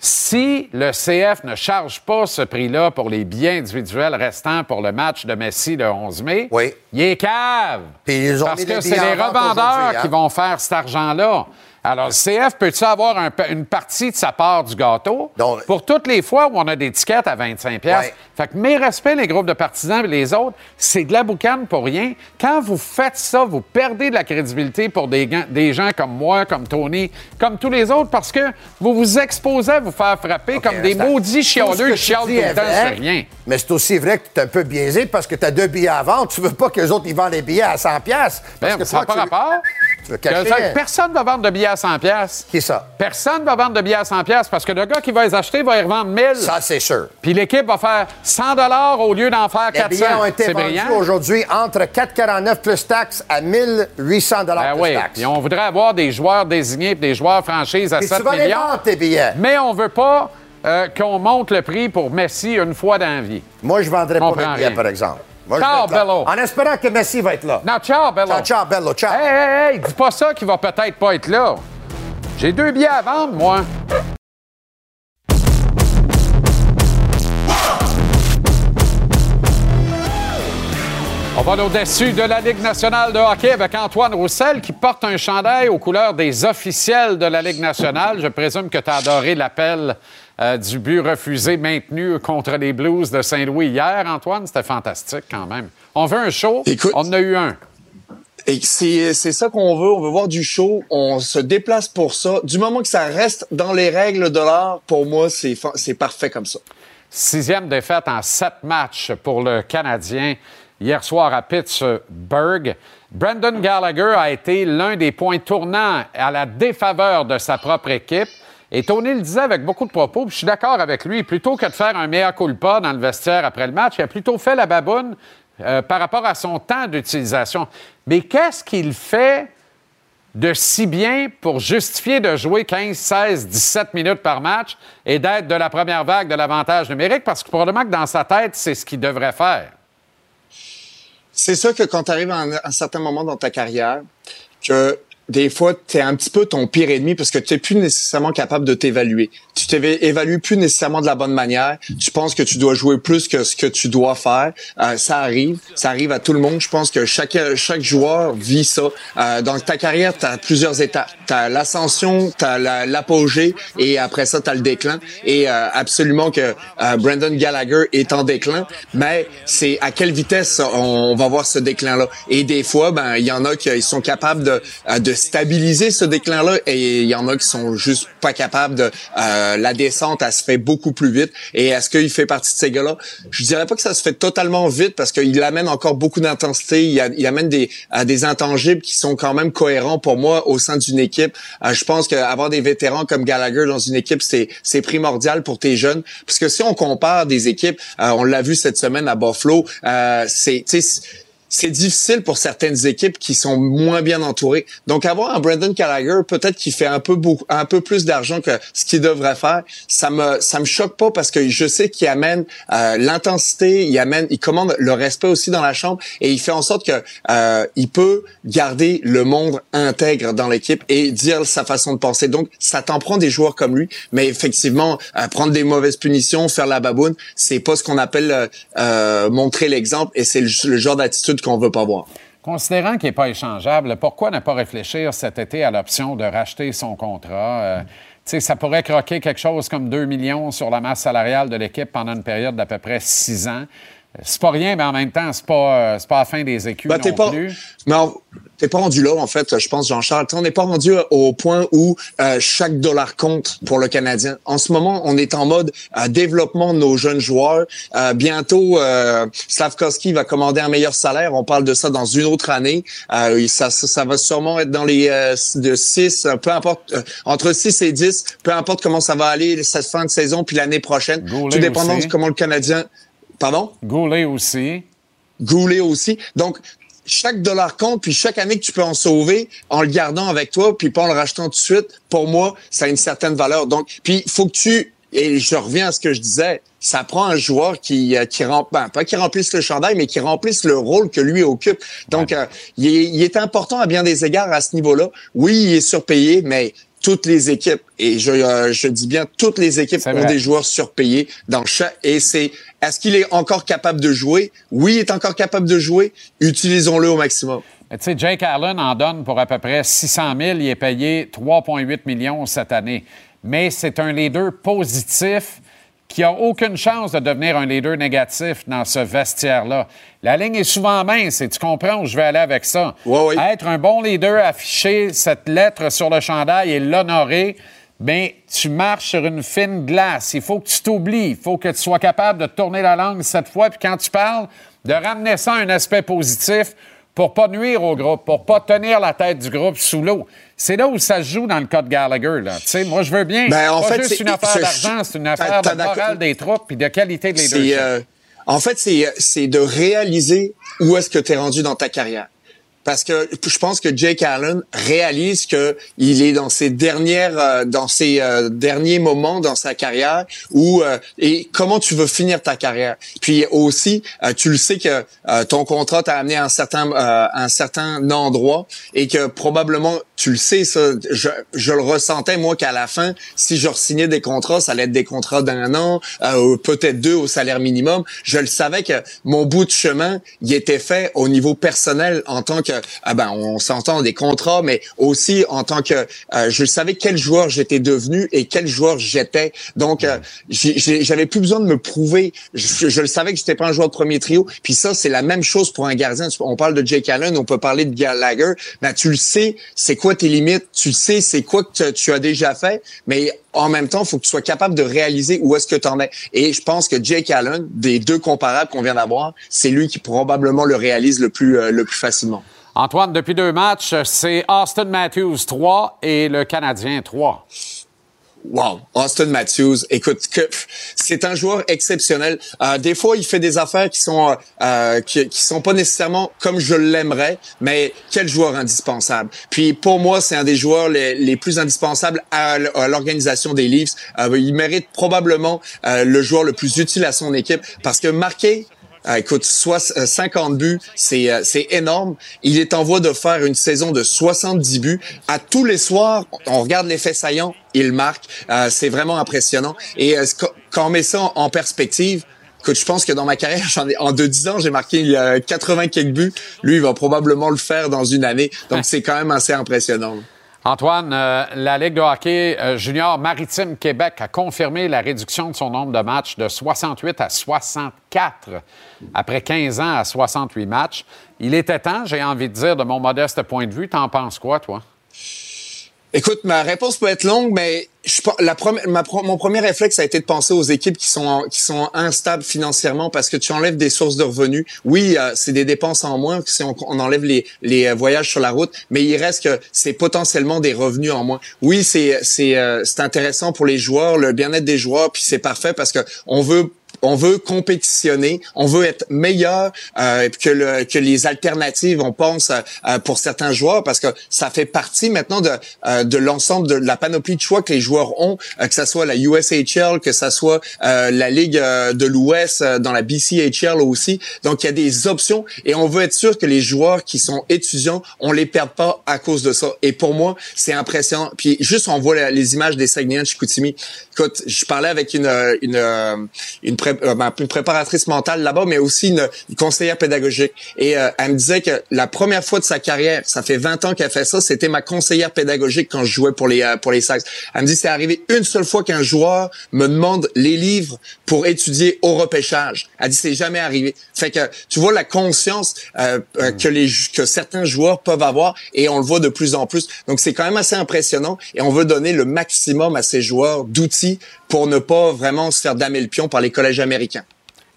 Si le CF ne charge pas ce prix-là pour les billets individuels restants pour le match de Messi le 11 mai, Oui. il est cave. Puis ils ont Parce que c'est les revendeurs hein. qui vont faire cet argent-là. Alors, le CF, peut-tu avoir un une partie de sa part du gâteau? Donc- pour toutes les fois où on a des tickets à 25 pièces Ouais. Fait que mes respects, les groupes de partisans et les autres, c'est de la boucane pour rien. Quand vous faites ça, vous perdez de la crédibilité pour des, gens comme moi, comme Tony, comme tous les autres, parce que vous vous exposez à vous faire frapper comme des maudits chialeux qui chialent tout le temps sur rien. Mais c'est aussi vrai que tu es un peu biaisé parce que tu as deux billets à vendre. Tu veux pas que les autres ils vendent les billets à 100 pièces Ben, ça n'a pas tu- rapport. Que personne ne va vendre de billets à 100 pièces. Qui ça? Personne ne va vendre de billets à 100 pièces parce que le gars qui va les acheter va y revendre 1000. Ça, c'est sûr. Puis l'équipe va faire 100 au lieu d'en faire Les 400. billets ont été C'est vendus aujourd'hui entre 4,49 plus taxes à 1800 Ben plus oui. taxes. Puis on voudrait avoir des joueurs désignés et des joueurs franchises à Puis 7 tu vas les vendre, tes billets. Mais on veut pas euh, qu'on monte le prix pour Messi une fois dans la vie. Moi, je ne vendrais pas Comprends mes billets, rien. par exemple. Ciao. Bello. En espérant que Messi va être là. Non, ciao, Bello. Ciao, ciao, Bello, ciao. Hey, hey, hey, dis pas ça qu'il va peut-être pas être là. J'ai deux billets à vendre, moi. On va au-dessus de la Ligue nationale de hockey avec Antoine Roussel qui porte un chandail aux couleurs des officiels de la Ligue nationale. Je présume que tu as adoré l'appel euh, du but refusé maintenu contre les Blues de Saint-Louis hier, Antoine. C'était fantastique quand même. On veut un show? Écoute- on en a eu un. Et c'est c'est ça qu'on veut. On veut voir du show. On se déplace pour ça. Du moment que ça reste dans les règles de l'art, pour moi, c'est c'est parfait comme ça. Sixième défaite en sept matchs pour le Canadien hier soir à Pittsburgh. Brendan Gallagher a été l'un des points tournants à la défaveur de sa propre équipe. Et Tony le disait avec beaucoup de propos, puis je suis d'accord avec lui. Plutôt que de faire un mea culpa dans le vestiaire après le match, il a plutôt fait la baboune euh, par rapport à son temps d'utilisation. Mais qu'est-ce qu'il fait de si bien pour justifier de jouer 15, 16, 17 minutes par match et d'être de la première vague de l'avantage numérique? Parce que probablement que dans sa tête, c'est ce qu'il devrait faire. C'est ça que quand tu arrives à un certain moment dans ta carrière, que des fois, tu es un petit peu ton pire ennemi parce que tu n'es plus nécessairement capable de t'évaluer. Tu t'évalues plus nécessairement de la bonne manière. Tu penses que tu dois jouer plus que ce que tu dois faire. Euh, ça arrive. Ça arrive à tout le monde. Je pense que chaque, chaque joueur vit ça. Euh, dans ta carrière, tu as plusieurs étapes. Tu as l'ascension, tu as l'apogée et après ça, tu as le déclin. Et euh, absolument que euh, Brandon Gallagher est en déclin, mais c'est à quelle vitesse on va voir ce déclin-là? Et des fois, ben il y en a qui sont capables de, euh, de stabiliser ce déclin-là et il y en a qui sont juste pas capables de... euh, la descente, elle se fait beaucoup plus vite. Et est-ce qu'il fait partie de ces gars-là? Je dirais pas que ça se fait totalement vite parce qu'il amène encore beaucoup d'intensité. Il, amène des, des intangibles qui sont quand même cohérents pour moi au sein d'une équipe. Euh, je pense qu'avoir des vétérans comme Gallagher dans une équipe, c'est c'est primordial pour tes jeunes. Parce que si on compare des équipes, euh, on l'a vu cette semaine à Buffalo, euh, c'est c'est difficile pour certaines équipes qui sont moins bien entourées. Donc avoir un Brandon Gallagher, peut-être qu'il fait un peu beaucoup, un peu plus d'argent que ce qu'il devrait faire, ça me ça me choque pas parce que je sais qu'il amène euh, l'intensité, il amène, il commande le respect aussi dans la chambre et il fait en sorte que euh, il peut garder le monde intègre dans l'équipe et dire sa façon de penser. Donc ça t'en prend des joueurs comme lui, mais effectivement euh, prendre des mauvaises punitions, faire la baboune, c'est pas ce qu'on appelle euh, euh, montrer l'exemple et c'est le genre d'attitude qu'on veut pas voir. Considérant qu'il n'est pas échangeable, pourquoi ne pas réfléchir cet été à l'option de racheter son contrat? Euh, ça pourrait croquer quelque chose comme 2 millions sur la masse salariale de l'équipe pendant une période d'à peu près 6 ans. C'est pas rien, mais en même temps, c'est pas, euh, c'est pas la fin des écus Ben, non pas, plus. non, t'es pas rendu là, en fait, je pense, Jean-Charles. On n'est pas rendu au point où euh, chaque dollar compte pour le Canadien. En ce moment, on est en mode euh, développement de nos jeunes joueurs. Euh, bientôt, euh, Slavkovski va commander un meilleur salaire. On parle de ça dans une autre année. Euh, ça, ça, ça va sûrement être dans les euh, de 6, euh, peu importe, euh, entre 6 et 10, peu importe comment ça va aller cette fin de saison, puis l'année prochaine. Goulet Tout dépendant aussi. de comment le Canadien... Pardon? Goulet aussi. Goulet aussi. Donc, chaque dollar compte, puis chaque année que tu peux en sauver en le gardant avec toi, puis pas en le rachetant tout de suite, pour moi, ça a une certaine valeur. Donc, puis il faut que tu, et je reviens à ce que je disais, ça prend un joueur qui, euh, qui ben, pas qui remplisse le chandail, mais qui remplisse le rôle que lui occupe. Donc, euh, il, est, il est important à bien des égards à ce niveau-là. Oui, il est surpayé, mais toutes les équipes, et je, euh, je dis bien toutes les équipes ont des joueurs surpayés dans chaque, et c'est, est-ce qu'il est encore capable de jouer? Oui, il est encore capable de jouer. Utilisons-le au maximum. Tu sais, Jake Allen en donne pour à peu près 600 000. Il est payé 3,8 millions cette année. Mais c'est un leader positif qui a aucune chance de devenir un leader négatif dans ce vestiaire-là. La ligne est souvent mince et tu comprends où je vais aller avec ça. Être un bon leader, afficher cette lettre sur le chandail et l'honorer, bien, tu marches sur une fine glace. Il faut que tu t'oublies. Il faut que tu sois capable de tourner la langue cette fois. Puis quand tu parles, de ramener ça à un aspect positif pour pas nuire au groupe, pour pas tenir la tête du groupe sous l'eau. C'est là où ça se joue dans le cas de Gallagher. Là. Tu sais, moi, je veux bien. Ben, en pas fait, juste c'est- une affaire d'argent, c'est une affaire de morale des troupes puis de qualité de C'est, leadership. euh, en fait, c'est, c'est de réaliser où est-ce que tu es rendu dans ta carrière. Parce que je pense que Jake Allen réalise que il est dans ses dernières, euh, dans ses euh, derniers moments dans sa carrière où euh, et comment tu veux finir ta carrière. Puis aussi, tu le sais que ton contrat t'a amené à un certain, à un certain endroit et que probablement tu le sais ça. Je, je le ressentais moi qu'à la fin, si je signais des contrats, ça allait être des contrats d'un an, peut-être deux au salaire minimum. Je le savais que mon bout de chemin, il était fait au niveau personnel en tant que, ah ben, on s'entend des contrats, mais aussi en tant que, euh, je savais quel joueur j'étais devenu et quel joueur j'étais. Donc, euh, j'avais plus besoin de me prouver. Je, je le savais que j'étais pas un joueur de premier trio. Puis ça, c'est la même chose pour un gardien. On parle de Jake Allen, on peut parler de Gallagher. Ben, tu le sais, c'est quoi tes limites? Tu le sais, c'est quoi que tu- tu as déjà fait. Mais en même temps, il faut que tu sois capable de réaliser où est-ce que tu en es. Et je pense que Jake Allen, des deux comparables qu'on vient d'avoir, c'est lui qui probablement le réalise le plus, euh, le plus facilement. Antoine, depuis deux matchs, c'est Austin Matthews 3 et le Canadien 3. Wow, Austin Matthews, écoute, c'est un joueur exceptionnel. Euh, des fois, il fait des affaires qui sont euh, qui, sont pas nécessairement comme je l'aimerais, mais quel joueur indispensable. Puis pour moi, c'est un des joueurs les, les plus indispensables à l'organisation des Leafs. Euh, il mérite probablement euh, le joueur le plus utile à son équipe parce que marquer euh, écoute, soit, euh, 50 buts, c'est euh, c'est énorme. Il est en voie de faire une saison de 70 buts. À tous les soirs, on regarde les faits saillants, il marque. Euh, c'est vraiment impressionnant. Et euh, quand- on met ça en, en perspective, écoute, je pense que dans ma carrière, j'en ai, en 2-10 ans, j'ai marqué euh, 80 quelques buts. Lui, il va probablement le faire dans une année. Donc, c'est quand même assez impressionnant. Antoine, euh, la Ligue de hockey euh, junior maritime Québec a confirmé la réduction de son nombre de matchs de 68 à 64 après 15 ans à 68 matchs. Il était temps, j'ai envie de dire, de mon modeste point de vue. T'en penses quoi, toi? Écoute, ma réponse peut être longue, mais je, la ma, mon premier réflexe a été de penser aux équipes qui sont qui sont instables financièrement parce que tu enlèves des sources de revenus. Oui, euh, c'est des dépenses en moins si on, on enlève les, les euh, voyages sur la route, mais il reste que c'est potentiellement des revenus en moins. Oui, c'est c'est euh, c'est intéressant pour les joueurs, le bien-être des joueurs, puis c'est parfait parce que on veut on veut compétitionner, on veut être meilleur euh, que, le, que les alternatives, on pense, euh, pour certains joueurs, parce que ça fait partie maintenant de, euh, de l'ensemble de la panoplie de choix que les joueurs ont, euh, que ça soit la USHL, que ça soit euh, la Ligue euh, de l'Ouest euh, dans la BCHL aussi. Donc, il y a des options et on veut être sûr que les joueurs qui sont étudiants, on les perd pas à cause de ça. Et pour moi, c'est impressionnant. Puis juste, on voit les images des Saguenayens de Chicoutimi. Écoute, je parlais avec une, euh, une, euh, une pré- euh, une préparatrice mentale là-bas, mais aussi une, une conseillère pédagogique. Et euh, elle me disait que la première fois de sa carrière, ça fait 20 ans qu'elle fait ça, c'était ma conseillère pédagogique quand je jouais pour les euh, pour les Sags. Elle me dit c'est arrivé une seule fois qu'un joueur me demande les livres pour étudier au repêchage. Elle dit c'est jamais arrivé. Fait que tu vois la conscience euh, euh, que les que certains joueurs peuvent avoir et on le voit de plus en plus. Donc c'est quand même assez impressionnant et on veut donner le maximum à ces joueurs d'outils pour ne pas vraiment se faire damer le pion par les collèges américains.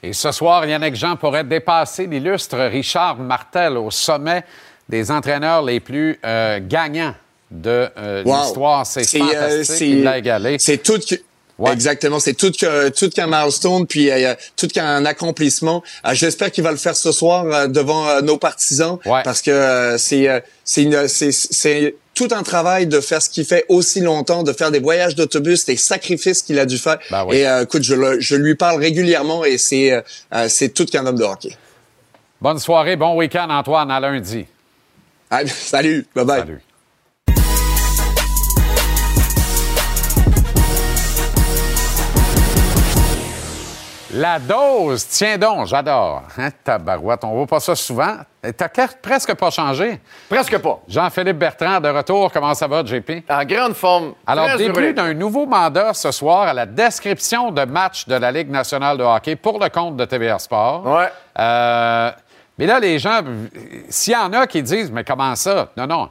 Et ce soir, Yannick Jean pourrait dépasser l'illustre Richard Martel au sommet des entraîneurs les plus euh, gagnants de euh, Wow. l'histoire. C'est euh, fantastique. c'est- Il l'a égalé. C'est tout que- Exactement, c'est tout que tout qu'un milestone puis euh, tout qu'un accomplissement. Euh, J'espère qu'il va le faire ce soir euh, devant euh, nos partisans parce que euh, c'est euh, c'est c'est tout un travail de faire ce qu'il fait aussi longtemps, de faire des voyages d'autobus, des sacrifices qu'il a dû faire. Ben oui. Et euh, écoute, je, le- je lui parle régulièrement et c'est euh, euh, c'est tout qu'un homme de hockey. Bonne soirée, bon week-end, Antoine, à lundi. Ah, salut, bye bye. Salut. La dose, tiens donc, j'adore. Hein, tabarouette, on voit pas ça souvent. T'as que- presque pas changé. Presque pas. Jean-Philippe Bertrand, de retour. Comment ça va, JP? En grande forme. Alors, début d'un nouveau mandat ce soir à la description de match de la Ligue nationale de hockey pour le compte de TVA Sport. Ouais. Euh, mais là, les gens, s'il y en a qui disent, mais comment ça? Non, non.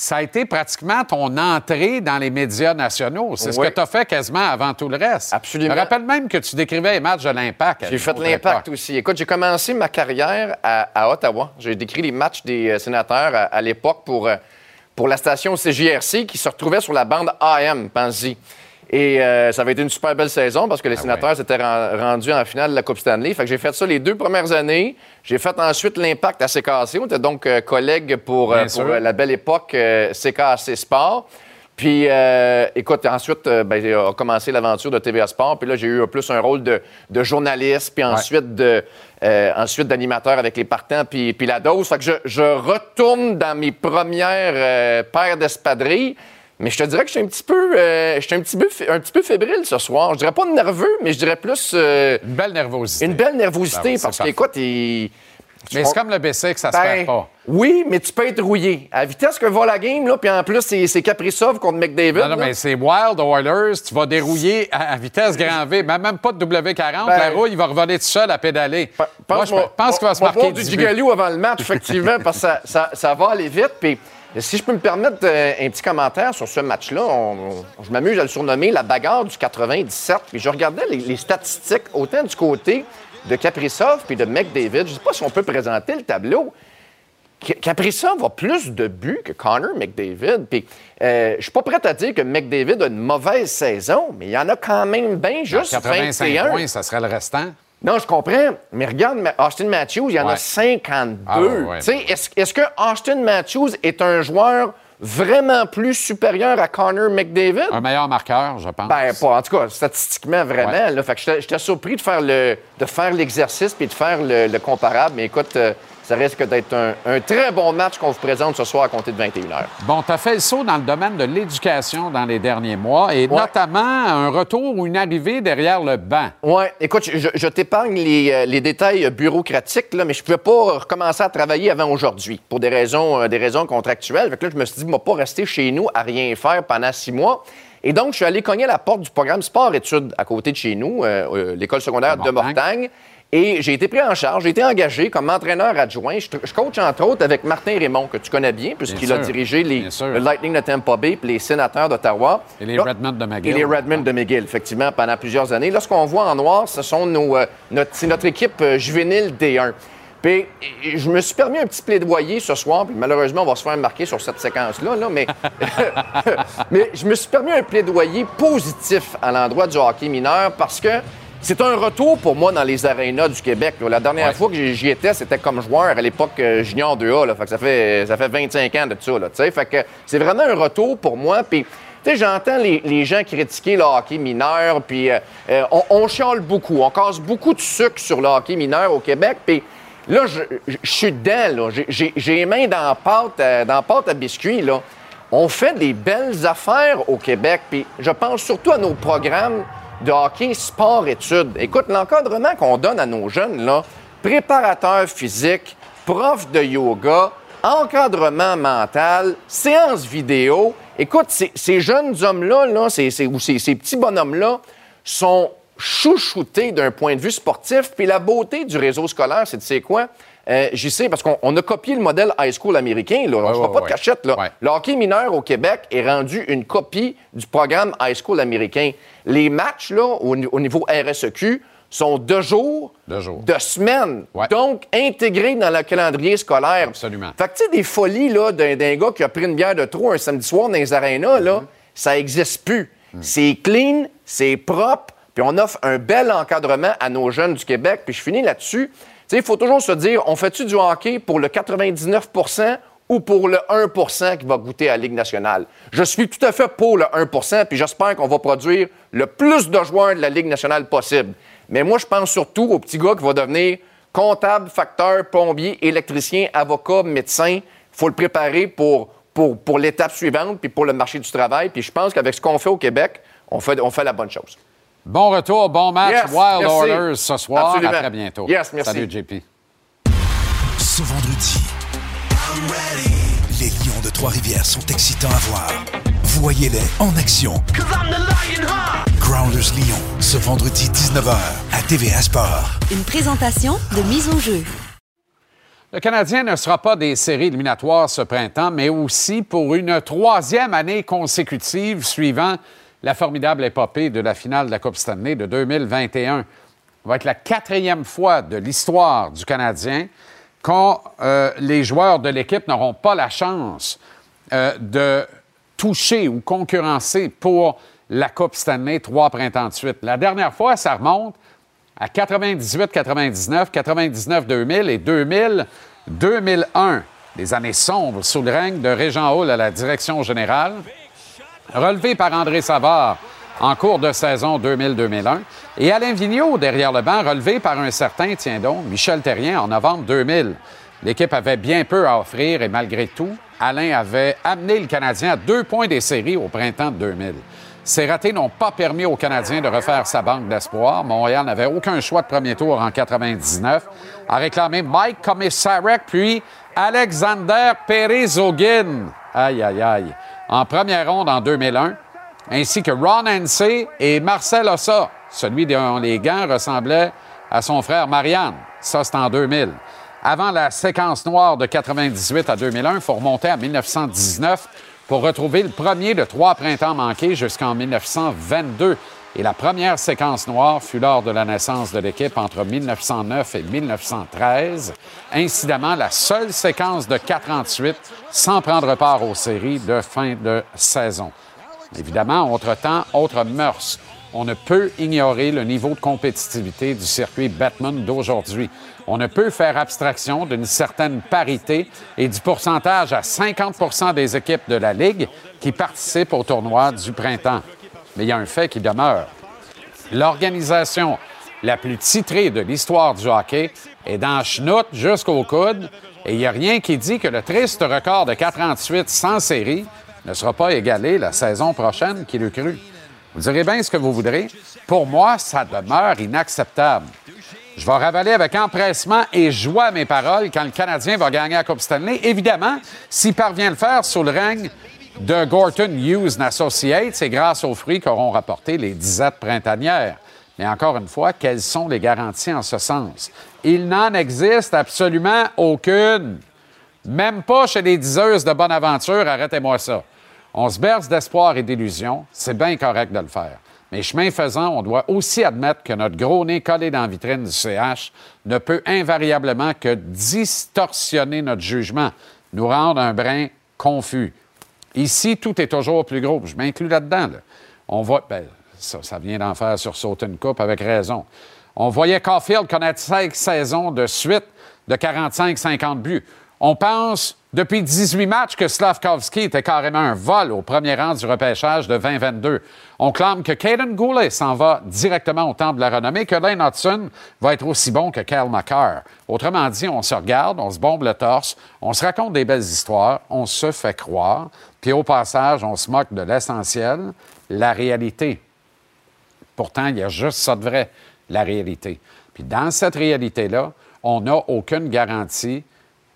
Ça a été pratiquement ton entrée dans les médias nationaux. C'est ce que tu as fait quasiment avant tout le reste. Absolument. Je me rappelle même que tu décrivais les matchs de l'Impact. J'ai fait l'impact aussi. Écoute, j'ai commencé ma carrière à, à Ottawa. J'ai décrit les matchs des euh, sénateurs à, à l'époque pour, euh, pour la station CJRC qui se retrouvait sur la bande AM, pense-y. Et euh, ça avait été une super belle saison parce que les sénateurs s'étaient ren- rendus en finale de la Coupe Stanley. Fait que j'ai fait ça les deux premières années. J'ai fait ensuite l'impact à CKC. On était donc euh, collègues pour, euh, pour euh, la belle époque CKC Sport. Puis, euh, écoute, ensuite, ben, j'ai a commencé l'aventure de TVA Sport. Puis là, j'ai eu plus un rôle de, de journaliste, puis ensuite de euh, ensuite d'animateur avec les partants, puis, puis la dose. Fait que je, je retourne dans mes premières euh, paires d'espadrilles. Mais je te dirais que je suis un petit peu, euh, je suis un petit peu, un petit peu fébrile ce soir. Je dirais pas nerveux, mais je dirais plus euh, Une belle nervosité. une belle nervosité Ben parce parfait. qu'écoute, il... Mais c'est comme le BC que ça se Ben, perd pas. Oui, mais tu peux être rouillé. À la vitesse que va la game, là, puis en plus, c'est Kaprizov contre McDavid. Non, non, là. mais c'est Wild Oilers. Tu vas dérouiller à, à vitesse grand V. Même, même pas de W40. Ben- la rouille, il va revenir tout seul à pédaler. Moi, je pense qu'il va se marquer du 18. Gigalou avant le match, effectivement, parce que ça, ça- ça va aller vite. Puis, si je peux me permettre euh, un petit commentaire sur ce match-là, je m'amuse à le surnommer la bagarre du 97. Puis, je regardais les, les statistiques, autant du côté de Kaprizov puis de McDavid. Je ne sais pas si on peut présenter le tableau. Kaprizov a plus de buts que Connor McDavid. Puis, euh, je suis pas prêt à dire que McDavid a une mauvaise saison, mais il y en a quand même bien juste 85 21. points, ça serait le restant. Non, je comprends. Mais regarde, Austin Matthews, il y en Ouais. a 52. Ah, ouais, ouais. Tu sais, Est-ce que Austin Matthews est un joueur vraiment plus supérieur à Connor McDavid? Un meilleur marqueur, je pense. Ben, pas. En tout cas, statistiquement, vraiment. Ouais. Là, fait que j'étais- j'étais surpris de faire le de faire l'exercice puis de faire le, le comparable. Mais écoute, euh, ça risque d'être un, un très bon match qu'on vous présente ce soir à compter de 21h. Bon, tu as fait le saut dans le domaine de l'éducation dans les derniers mois et notamment un retour ou une arrivée derrière le banc. Oui, écoute, je, je t'épargne les, euh, les détails bureaucratiques, là, mais je ne pouvais pas recommencer à travailler avant aujourd'hui pour des raisons, euh, des raisons contractuelles. Fait que là, je me suis dit, je ne vais pas rester chez nous à rien faire pendant six mois. Et donc, je suis allé cogner à la porte du programme sport-études à côté de chez nous, euh, euh, l'école secondaire de Mortagne. Et j'ai été pris en charge, j'ai été engagé comme entraîneur adjoint. Je, je coach entre autres avec Martin Raymond, que tu connais bien, puisqu'il a dirigé les, le Lightning de Tampa Bay puis les sénateurs d'Ottawa. Et les Redmonds de McGill. Et les Redmond de McGill, effectivement, pendant plusieurs années. Là, ce qu'on voit en noir, ce sont nos, euh, notre, c'est notre équipe euh, juvénile D1. Puis, je me suis permis un petit plaidoyer ce soir, puis malheureusement, on va se faire marquer sur cette séquence-là, là, mais, mais je me suis permis un plaidoyer positif à l'endroit du hockey mineur parce que c'est un retour pour moi dans les arénas du Québec. La dernière fois que j'y- étais, c'était comme joueur à l'époque euh, junior 2A. Là. Fait que ça, fait, ça fait 25 ans de ça. Là, fait que c'est vraiment un retour pour moi. Puis, tu sais, j'entends les, les gens critiquer le hockey mineur, puis euh, euh, on, on chiale beaucoup. On casse beaucoup de sucre sur le hockey mineur au Québec. Puis là, je, je- je suis dedans. J'ai- les mains dans la pâte, euh, dans la pâte à biscuits. Là. On fait des belles affaires au Québec. Puis je pense surtout à nos programmes de hockey sport-études. Écoute, l'encadrement qu'on donne à nos jeunes, là, préparateur physique, prof de yoga, encadrement mental, séance vidéo. Écoute, ces, jeunes hommes-là, là, ces, ou ces, petits bonhommes-là, sont chouchoutés d'un point de vue sportif. Puis la beauté du réseau scolaire, c'est, tu sais quoi? Euh, J'y sais, parce qu'on on a copié le modèle high school américain. Là. Je ne ouais, pas de cachette. Là. Le hockey mineur au Québec est rendu une copie du programme high school américain. Les matchs là, au, ni- au niveau RSEQ sont de jours, de, semaines, donc intégrés dans le calendrier scolaire. Absolument. Fait que, tu sais, des folies là, d'un, gars qui a pris une bière de trop un samedi soir dans les arénas, là, ça n'existe plus. C'est clean, c'est propre, puis on offre un bel encadrement à nos jeunes du Québec. Puis je finis là-dessus. Sais, il faut toujours se dire, on fait-tu du hockey pour le 99% ou pour le 1% qui va goûter à la Ligue nationale? Je suis tout à fait pour le 1% puis j'espère qu'on va produire le plus de joueurs de la Ligue nationale possible. Mais moi, je pense surtout au petit gars qui va devenir comptable, facteur, plombier, électricien, avocat, médecin. Il faut le préparer pour, l'étape suivante, puis pour le marché du travail. Puis je pense qu'avec ce qu'on fait au Québec, on fait la bonne chose. Bon retour, bon match. Yes, Wild merci. Orders ce soir. Absolument. À très bientôt. Yes, merci. Salut, JP. Ce vendredi, les Lions de Trois-Rivières sont excitants à voir. Voyez-les en action. Grounders Lyon, ce vendredi 19h à TVA Sport. Une présentation de mise au jeu. Le Canadien ne sera pas des séries éliminatoires ce printemps, mais aussi pour une troisième année consécutive suivant la formidable épopée de la finale de la Coupe Stanley de 2021. Ça va être la quatrième fois de l'histoire du Canadien quand euh, les joueurs de l'équipe n'auront pas la chance euh, de toucher ou concurrencer pour la Coupe Stanley trois printemps de suite. La dernière fois, ça remonte à 98-99, 99-2000 et 2000-2001. Des années sombres sous le règne de Régent Hall à la direction générale, relevé par André Savard en cours de saison 2000-2001, et Alain Vigneault derrière le banc, relevé par un certain, tiens donc, Michel Terrien en novembre 2000. L'équipe avait bien peu à offrir et malgré tout, Alain avait amené le Canadien à deux points des séries au printemps de 2000. Ces ratés n'ont pas permis aux Canadiens de refaire sa banque d'espoir. Montréal n'avait aucun choix de premier tour en 99, a réclamé Mike Komisarek puis Alexander Perezogin. Aïe, aïe, aïe. En première ronde en 2001, ainsi que Ron Hensey et Marcel Ossa, celui dont les gants ressemblaient à son frère Marianne. Ça, c'est en 2000. Avant la séquence noire de 98 à 2001, il faut remonter à 1919 pour retrouver le premier de trois printemps manqués jusqu'en 1922. Et la première séquence noire fut lors de la naissance de l'équipe entre 1909 et 1913. Incidemment, la seule séquence de 48 sans prendre part aux séries de fin de saison. Évidemment, autre temps, autre mœurs. On ne peut ignorer le niveau de compétitivité du circuit Batman d'aujourd'hui. On ne peut faire abstraction d'une certaine parité et du pourcentage à 50 des équipes de la Ligue qui participent au tournoi du printemps. Mais il y a un fait qui demeure. L'organisation la plus titrée de l'histoire du hockey est dans chenoute jusqu'au coude et il n'y a rien qui dit que le triste record de 48 sans série ne sera pas égalé la saison prochaine qu'il eût cru. Vous direz bien ce que vous voudrez. Pour moi, ça demeure inacceptable. Je vais ravaler avec empressement et joie mes paroles quand le Canadien va gagner la Coupe Stanley. Évidemment, s'il parvient à le faire sous le règne de Gorton Hughes Associates, c'est grâce aux fruits qu'auront rapporté les disettes printanières. Mais encore une fois, quelles sont les garanties en ce sens? Il n'en existe absolument aucune. Même pas chez les diseuses de bonne aventure, arrêtez-moi ça. On se berce d'espoir et d'illusions, c'est bien correct de le faire. Mais chemin faisant, on doit aussi admettre que notre gros nez collé dans la vitrine du CH ne peut invariablement que distorsionner notre jugement, nous rendre un brin confus. Ici, tout est toujours plus gros. Je m'inclus là-dedans. là. On voit, ben, ça, ça vient d'en faire sur sauter une coupe avec raison. On voyait Caulfield connaître cinq saisons de suite de 45-50 buts. On pense depuis 18 matchs que Slavkovski était carrément un vol au premier rang du repêchage de 2022. On clame que Caden Goulet s'en va directement au temple de la renommée, que Lane Hudson va être aussi bon que Kyle McCarr. Autrement dit, on se regarde, on se bombe le torse, on se raconte des belles histoires, on se fait croire, puis au passage, on se moque de l'essentiel, la réalité. Pourtant, il y a juste ça de vrai, la réalité. Puis dans cette réalité-là, on n'a aucune garantie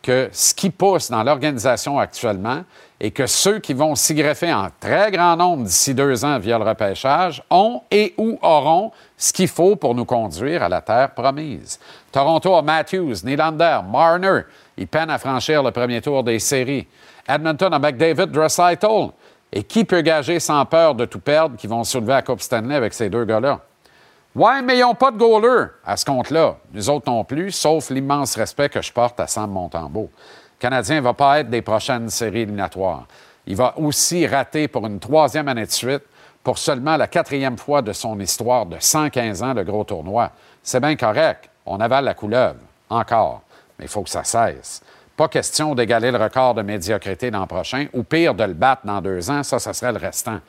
que ce qui pousse dans l'organisation actuellement et que ceux qui vont s'y greffer en très grand nombre d'ici deux ans via le repêchage ont et ou auront ce qu'il faut pour nous conduire à la terre promise. Toronto Matthews, Nylander, Marner. Ils peinent à franchir le premier tour des séries. Edmonton a McDavid, Draisaitl. Et qui peut gager sans peur de tout perdre qui vont soulever la Coupe Stanley avec ces deux gars-là? Ouais, mais ils n'ont pas de goaler à ce compte-là. Nous autres non plus, sauf l'immense respect que je porte à Sam Montembeau. Le Canadien ne va pas être des prochaines séries éliminatoires. Il va aussi rater pour une troisième année de suite, pour seulement la quatrième fois de son histoire de 115 ans, le gros tournoi. C'est bien correct. On avale la couleuvre. Encore. Mais il faut que ça cesse. Pas question d'égaler le record de médiocrité l'an prochain, ou pire, de le battre dans deux ans. Ça, ça serait le restant.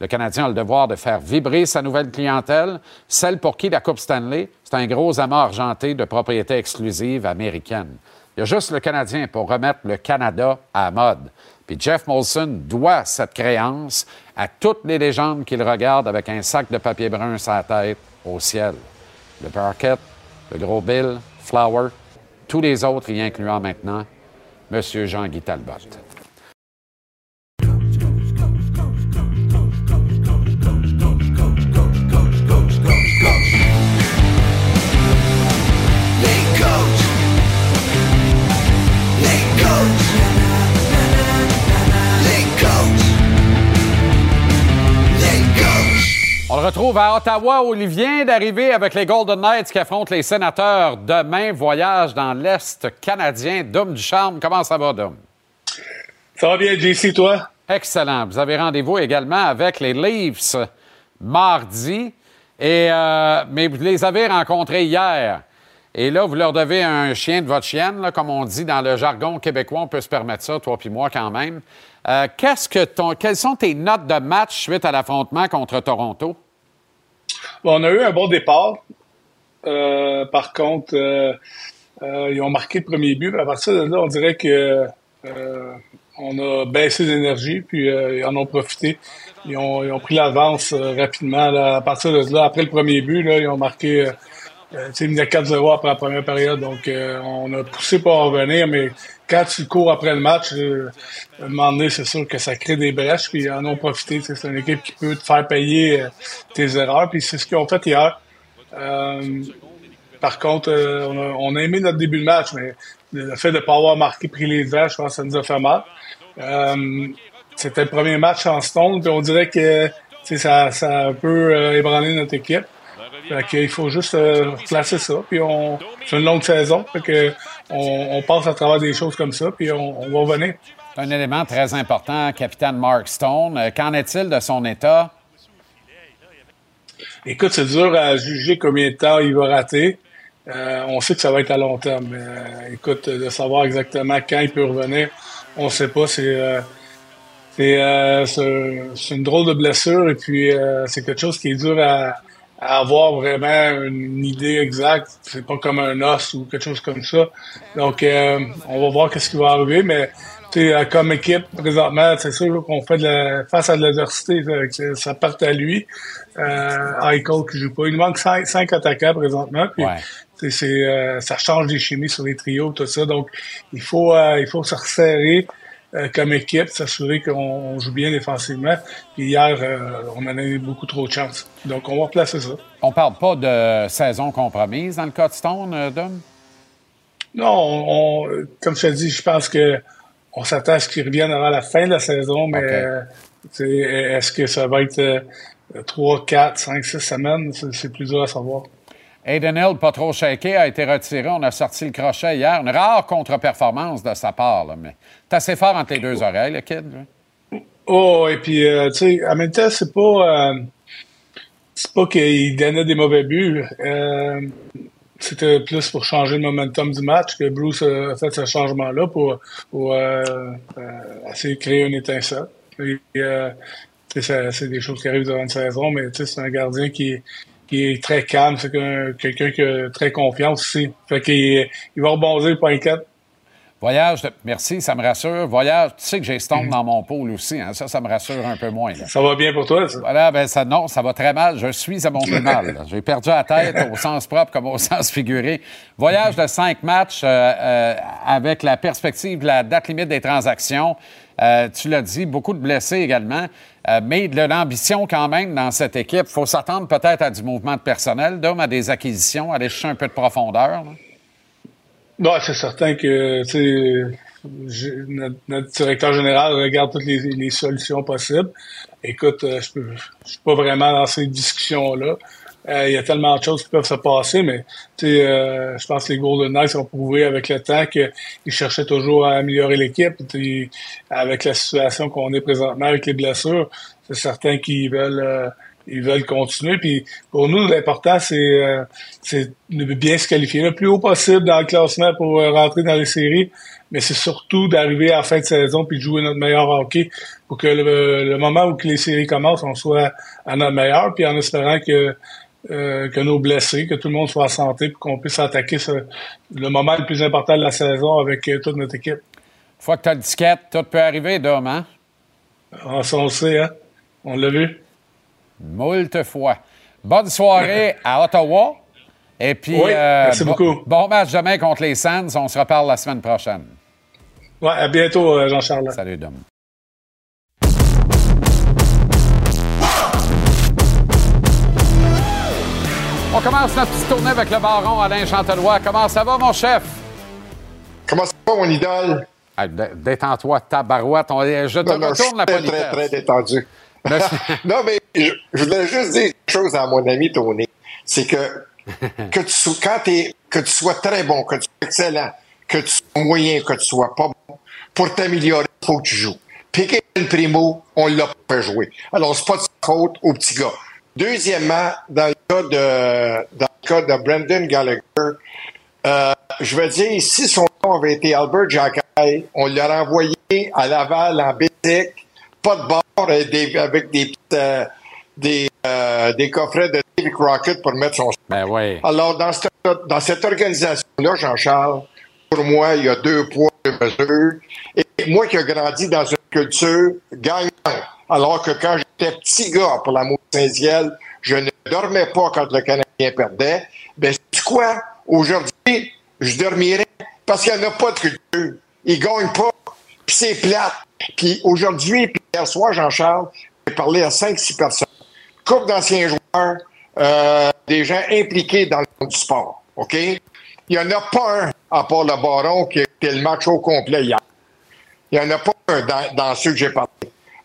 Le Canadien a le devoir de faire vibrer sa nouvelle clientèle, celle pour qui la Coupe Stanley, c'est un gros amas argenté de propriété exclusive américaine. Il y a juste le Canadien pour remettre le Canada à la mode. Puis Jeff Molson doit cette créance à toutes les légendes qu'il regarde avec un sac de papier brun sur la tête au ciel. Le Parquet, le Gros Bill, Flower, tous les autres y incluant maintenant M. Jean-Guy Talbot. On le retrouve à Ottawa où il vient d'arriver avec les Golden Knights qui affrontent les sénateurs demain. Voyage dans l'Est canadien. Dom Ducharme, comment ça va, Dom? Ça va bien, JC, toi? Excellent. Vous avez rendez-vous également avec les Leafs mardi. Et, euh, mais vous les avez rencontrés hier. Et là, vous leur devez un chien de votre chienne, là, comme on dit dans le jargon québécois. On peut se permettre ça, toi puis moi, quand même. Euh, qu'est-ce que ton, quelles sont tes notes de match suite à l'affrontement contre Toronto? On a eu un bon départ. Euh, par contre, euh, euh, ils ont marqué le premier but. À partir de là, on dirait que euh, on a baissé d'énergie, puis euh, ils en ont profité. Ils ont, ils ont pris l'avance euh, rapidement. à partir de là, après le premier but, là, ils ont marqué. Euh, ils menaient 4-0 après la première période. Donc, euh, on a poussé pour en revenir, mais quand tu cours après le match, euh, à un moment donné, c'est sûr que ça crée des brèches, puis ils en ont profité. C'est une équipe qui peut te faire payer euh, tes erreurs, puis c'est ce qu'ils ont fait hier. Euh, par contre, euh, on, a, on a aimé notre début de match, mais le fait de ne pas avoir marqué, pris les devants, je pense que ça nous a fait mal. C'était le premier match en stone, puis on dirait que ça, ça a un peu ébranlé notre équipe. Fait qu'il faut juste euh, placer ça, puis on c'est une longue saison, fait que on, on passe à travers des choses comme ça, puis on, on va revenir. Un élément très important, capitaine Mark Stone. Euh, Qu'en est-il de son état? Écoute, c'est dur à juger combien de temps il va rater. Euh, on sait que ça va être à long terme. Mais, euh, écoute, de savoir exactement quand il peut revenir, on ne sait pas. C'est euh, c'est euh, c'est- c'est une drôle de blessure et puis euh, c'est quelque chose qui est dur à, à avoir vraiment une idée exacte. C'est pas comme un os ou quelque chose comme ça. Donc, euh, on va voir qu'est-ce qui va arriver, mais euh, comme équipe, présentement, c'est sûr qu'on fait de la, face à de l'adversité, ça part à lui. Euh, Eichel qui joue pas. Il manque cinq, cinq attaquants présentement. Puis, tu sais, c'est, euh, ça change des chimies sur les trios, tout ça. Donc, il faut, euh, il faut se resserrer euh, comme équipe, s'assurer qu'on on joue bien défensivement. Puis hier, euh, on en a eu beaucoup trop de chance. Donc, on va replacer ça. On parle pas de saison compromise dans le cas de Stone, euh, Dom? Non, on, on- comme je te dis, je pense que on s'attend à ce qu'il revienne avant la fin de la saison, mais est-ce que ça va être euh, 3, 4, 5, 6 semaines? C'est plus dur à savoir. Aiden Hill, pas trop shaké, a été retiré. On a sorti le crochet hier. Une rare contre-performance de sa part, là, mais c'est assez fort entre les deux oreilles, le kid. Oh, et puis, euh, tu sais, en même temps, c'est pas, euh, c'est pas qu'il donnait des mauvais buts. Euh, c'était plus pour changer le momentum du match que Bruce a fait ce changement-là pour, pour essayer de créer une étincelle. C'est des choses qui arrivent durant une saison, mais c'est un gardien qui qui est très calme, c'est qu'un- quelqu'un qui a très confiance aussi. Fait qu'il il va rebondir, pas inquiète. Voyage, de- merci, ça me rassure. Voyage, tu sais que j'ai Stone dans mon pôle aussi, hein, ça, ça me rassure un peu moins. là. Ça va bien pour toi, ça? Voilà, ben ça, non, ça va très mal. Je suis à mon là. J'ai perdu la tête au sens propre comme au sens figuré. Voyage de cinq matchs euh, euh, avec la perspective de la date limite des transactions. Euh, tu l'as dit, beaucoup de blessés également, euh, mais de l'ambition quand même dans cette équipe. Il faut s'attendre peut-être à du mouvement de personnel, d'hommes à des acquisitions, aller chercher un peu de profondeur. là. Non, c'est certain que notre, directeur général regarde toutes les, les solutions possibles. Écoute, euh, je ne suis pas vraiment dans ces discussions-là. Euh, Il y a tellement de choses qui peuvent se passer, mais euh, je pense que les Golden Knights ont prouvé avec le temps qu'ils cherchaient toujours à améliorer l'équipe. Avec la situation qu'on est présentement avec les blessures, c'est certain qu'ils veulent euh, ils veulent continuer. Puis pour nous, l'important, c'est euh, c'est de bien se qualifier le plus haut possible dans le classement pour euh, rentrer dans les séries. Mais c'est surtout d'arriver à la fin de saison puis de jouer notre meilleur hockey pour que le, le moment où que les séries commencent, on soit à notre meilleur, puis en espérant que euh, que nos blessés, que tout le monde soit en santé, pour qu'on puisse attaquer ce- le moment le plus important de la saison avec euh, toute notre équipe. Une fois que tu as le ticket, tout peut arriver, Dom, hein? Ah, ça, on le sait, hein? On l'a vu. Moult fois. Bonne soirée à Ottawa. Et puis, Oui, merci bon, beaucoup. bon match demain contre les Sands. On se reparle la semaine prochaine. Ouais, à bientôt, euh, Jean-Charles. Salut, Dom. On commence notre petite tournée avec le baron Alain Chantelois. Comment ça va, mon chef? Comment ça va, mon idole? Ah, dé- Détends-toi, tabarouette. On- je te Non, non, je suis retourne la très, politesse. très, très détendu. Non, mais je, je voulais juste dire une chose à mon ami Tony. C'est que, que tu, sois- quand que tu sois très bon, que tu sois excellent, que tu sois moyen, que tu sois pas bon, pour t'améliorer, il faut que tu joues. Piqué le primo, on l'a pas fait jouer. Alors, c'est pas de sa faute au petit gars. Deuxièmement, dans le cas de, dans le cas de Brendan Gallagher, euh, je veux dire, si son nom avait été Albert Jacquet, on l'aurait envoyé à Laval en Bétic, pas de bord, et des- avec des euh, des, euh, des coffrets de David Crockett pour mettre son Ben oui. alors, dans cette, dans cette organisation-là, Jean-Charles, pour moi, il y a deux poids, deux mesures. Et moi qui ai grandi dans une culture gagnante, alors que quand j'étais petit gars pour l'amour de Saint-Ciel, je ne dormais pas quand le Canadien perdait. Ben, c'est quoi? Aujourd'hui, je dormirais parce qu'il n'y en a pas de culture. Ils gagnent pas. Puis c'est plate. Puis aujourd'hui, puis hier soir, Jean-Charles, j'ai parlé à 5-6 personnes. Couple d'anciens joueurs, euh, des gens impliqués dans le monde du sport. OK? Il n'y en a pas un, à part le baron, qui était le match au complet hier. Il n'y en a pas un dans, dans ceux que j'ai parlé.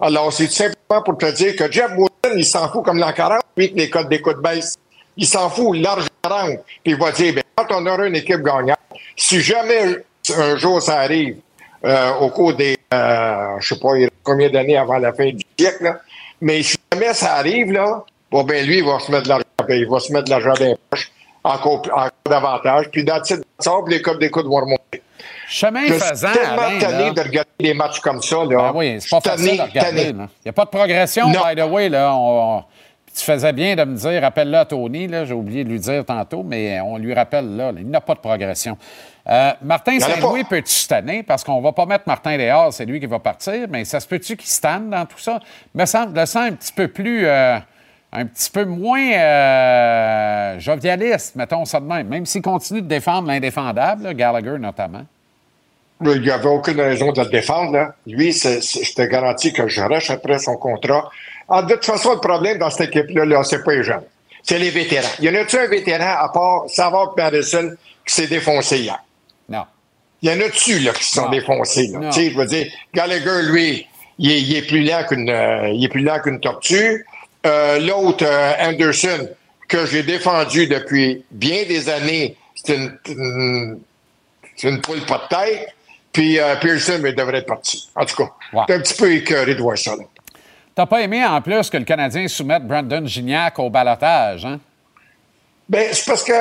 Alors, c'est tout simplement pour te dire que Jeff Wooden, il s'en fout comme l'an 40, lui, que les codes d'écoute baissent. Il s'en fout, l'argent rentre. Puis il va dire, ben, quand on aura une équipe gagnante, si jamais un jour ça arrive, euh, au cours des, euh, je sais pas, combien d'années avant la fin du siècle, là, mais si jamais ça arrive, là, bon, ben, lui, il va se mettre de l'argent, ben, il va se mettre de l'argent encore, encore davantage. Puis dans de sable, les codes d'écoute vont remonter. Chemin Je suis faisant, tellement Alain, tanné là. de regarder des matchs comme ça, là. Ben oui, c'est pas Tanné, facile à regarder. Il n'y a pas de progression, Non. by the way. Là, on- on- tu faisais bien de me dire, rappelle-le à Tony, j'ai oublié de lui dire tantôt, mais on lui rappelle là, il n'a pas de progression. Euh, Martin Saint-Louis peut-tu se tanner? Parce qu'on va pas mettre Martin dehors, c'est lui qui va partir, mais ça se peut-tu qu'il se tanne dans tout ça? Me semble, le sens un petit peu plus, euh, un petit peu moins euh, jovialiste, mettons ça de même, même s'il continue de défendre l'indéfendable, Gallagher notamment. Il n'y avait aucune raison de le défendre. Là. Lui, c'est- c'est- je te garantis que je rachèterai son contrat. Ah, de toute façon, le problème dans cette équipe-là, là, c'est pas les jeunes. C'est les vétérans. Y en a-tu un vétéran, à part Savard et Madison, qui s'est défoncé hier? Non. Y en a-tu, là, qui se sont Non. défoncés, là? Tu sais, je veux dire, Gallagher, lui, il est, il est plus lent qu'une, euh, il est plus lent qu'une tortue. Euh, l'autre, euh, Anderson, que j'ai défendu depuis bien des années, c'est une, une- c'est une poule pas de tête. Puis euh, Pearson, mais devrait être parti. En tout cas, Ouais. c'est un petit peu écœuré de voir ça. Là. T'as pas aimé en plus que le Canadien soumette Brandon Gignac au balotage, hein? Ben, c'est parce que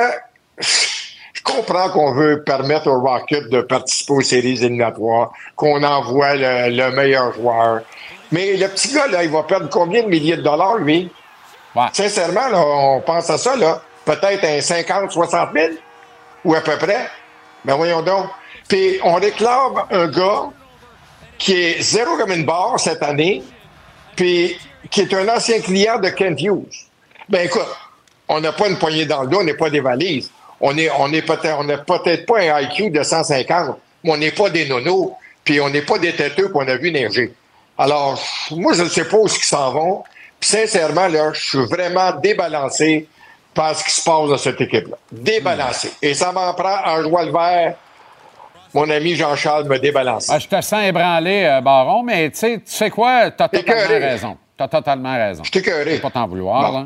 je comprends qu'on veut permettre au Rocket de participer aux séries éliminatoires, qu'on envoie le, le meilleur joueur. Mais le petit gars, là, il va perdre combien de milliers de dollars, lui? Sincèrement, là, on pense à ça, là. Peut-être un 50, 60 000? Ou à peu près? Ben voyons donc. Puis on réclame un gars qui est zéro comme une barre cette année, puis qui est un ancien client de Kent Hughes. Ben écoute, on n'a pas une poignée dans le dos, on n'est pas des valises. On est, on peut-être, n'a peut-être pas un IQ de 150, mais on n'est pas des nonos, puis on n'est pas des têteux qu'on a vu neiger. Alors, moi, je ne sais pas où ils s'en vont. Puis sincèrement, là, je suis vraiment débalancé par ce qui se passe dans cette équipe-là. Débalancé. Et ça m'en prend un joie le vert. Mon ami Jean-Charles me débalance. Ah, je te sens ébranlé, euh, Baron, mais tu sais, tu sais quoi? Tu as totalement Écœuré. raison. Tu as totalement raison. Je t'écœuré. Je pas t'en vouloir. Non. là.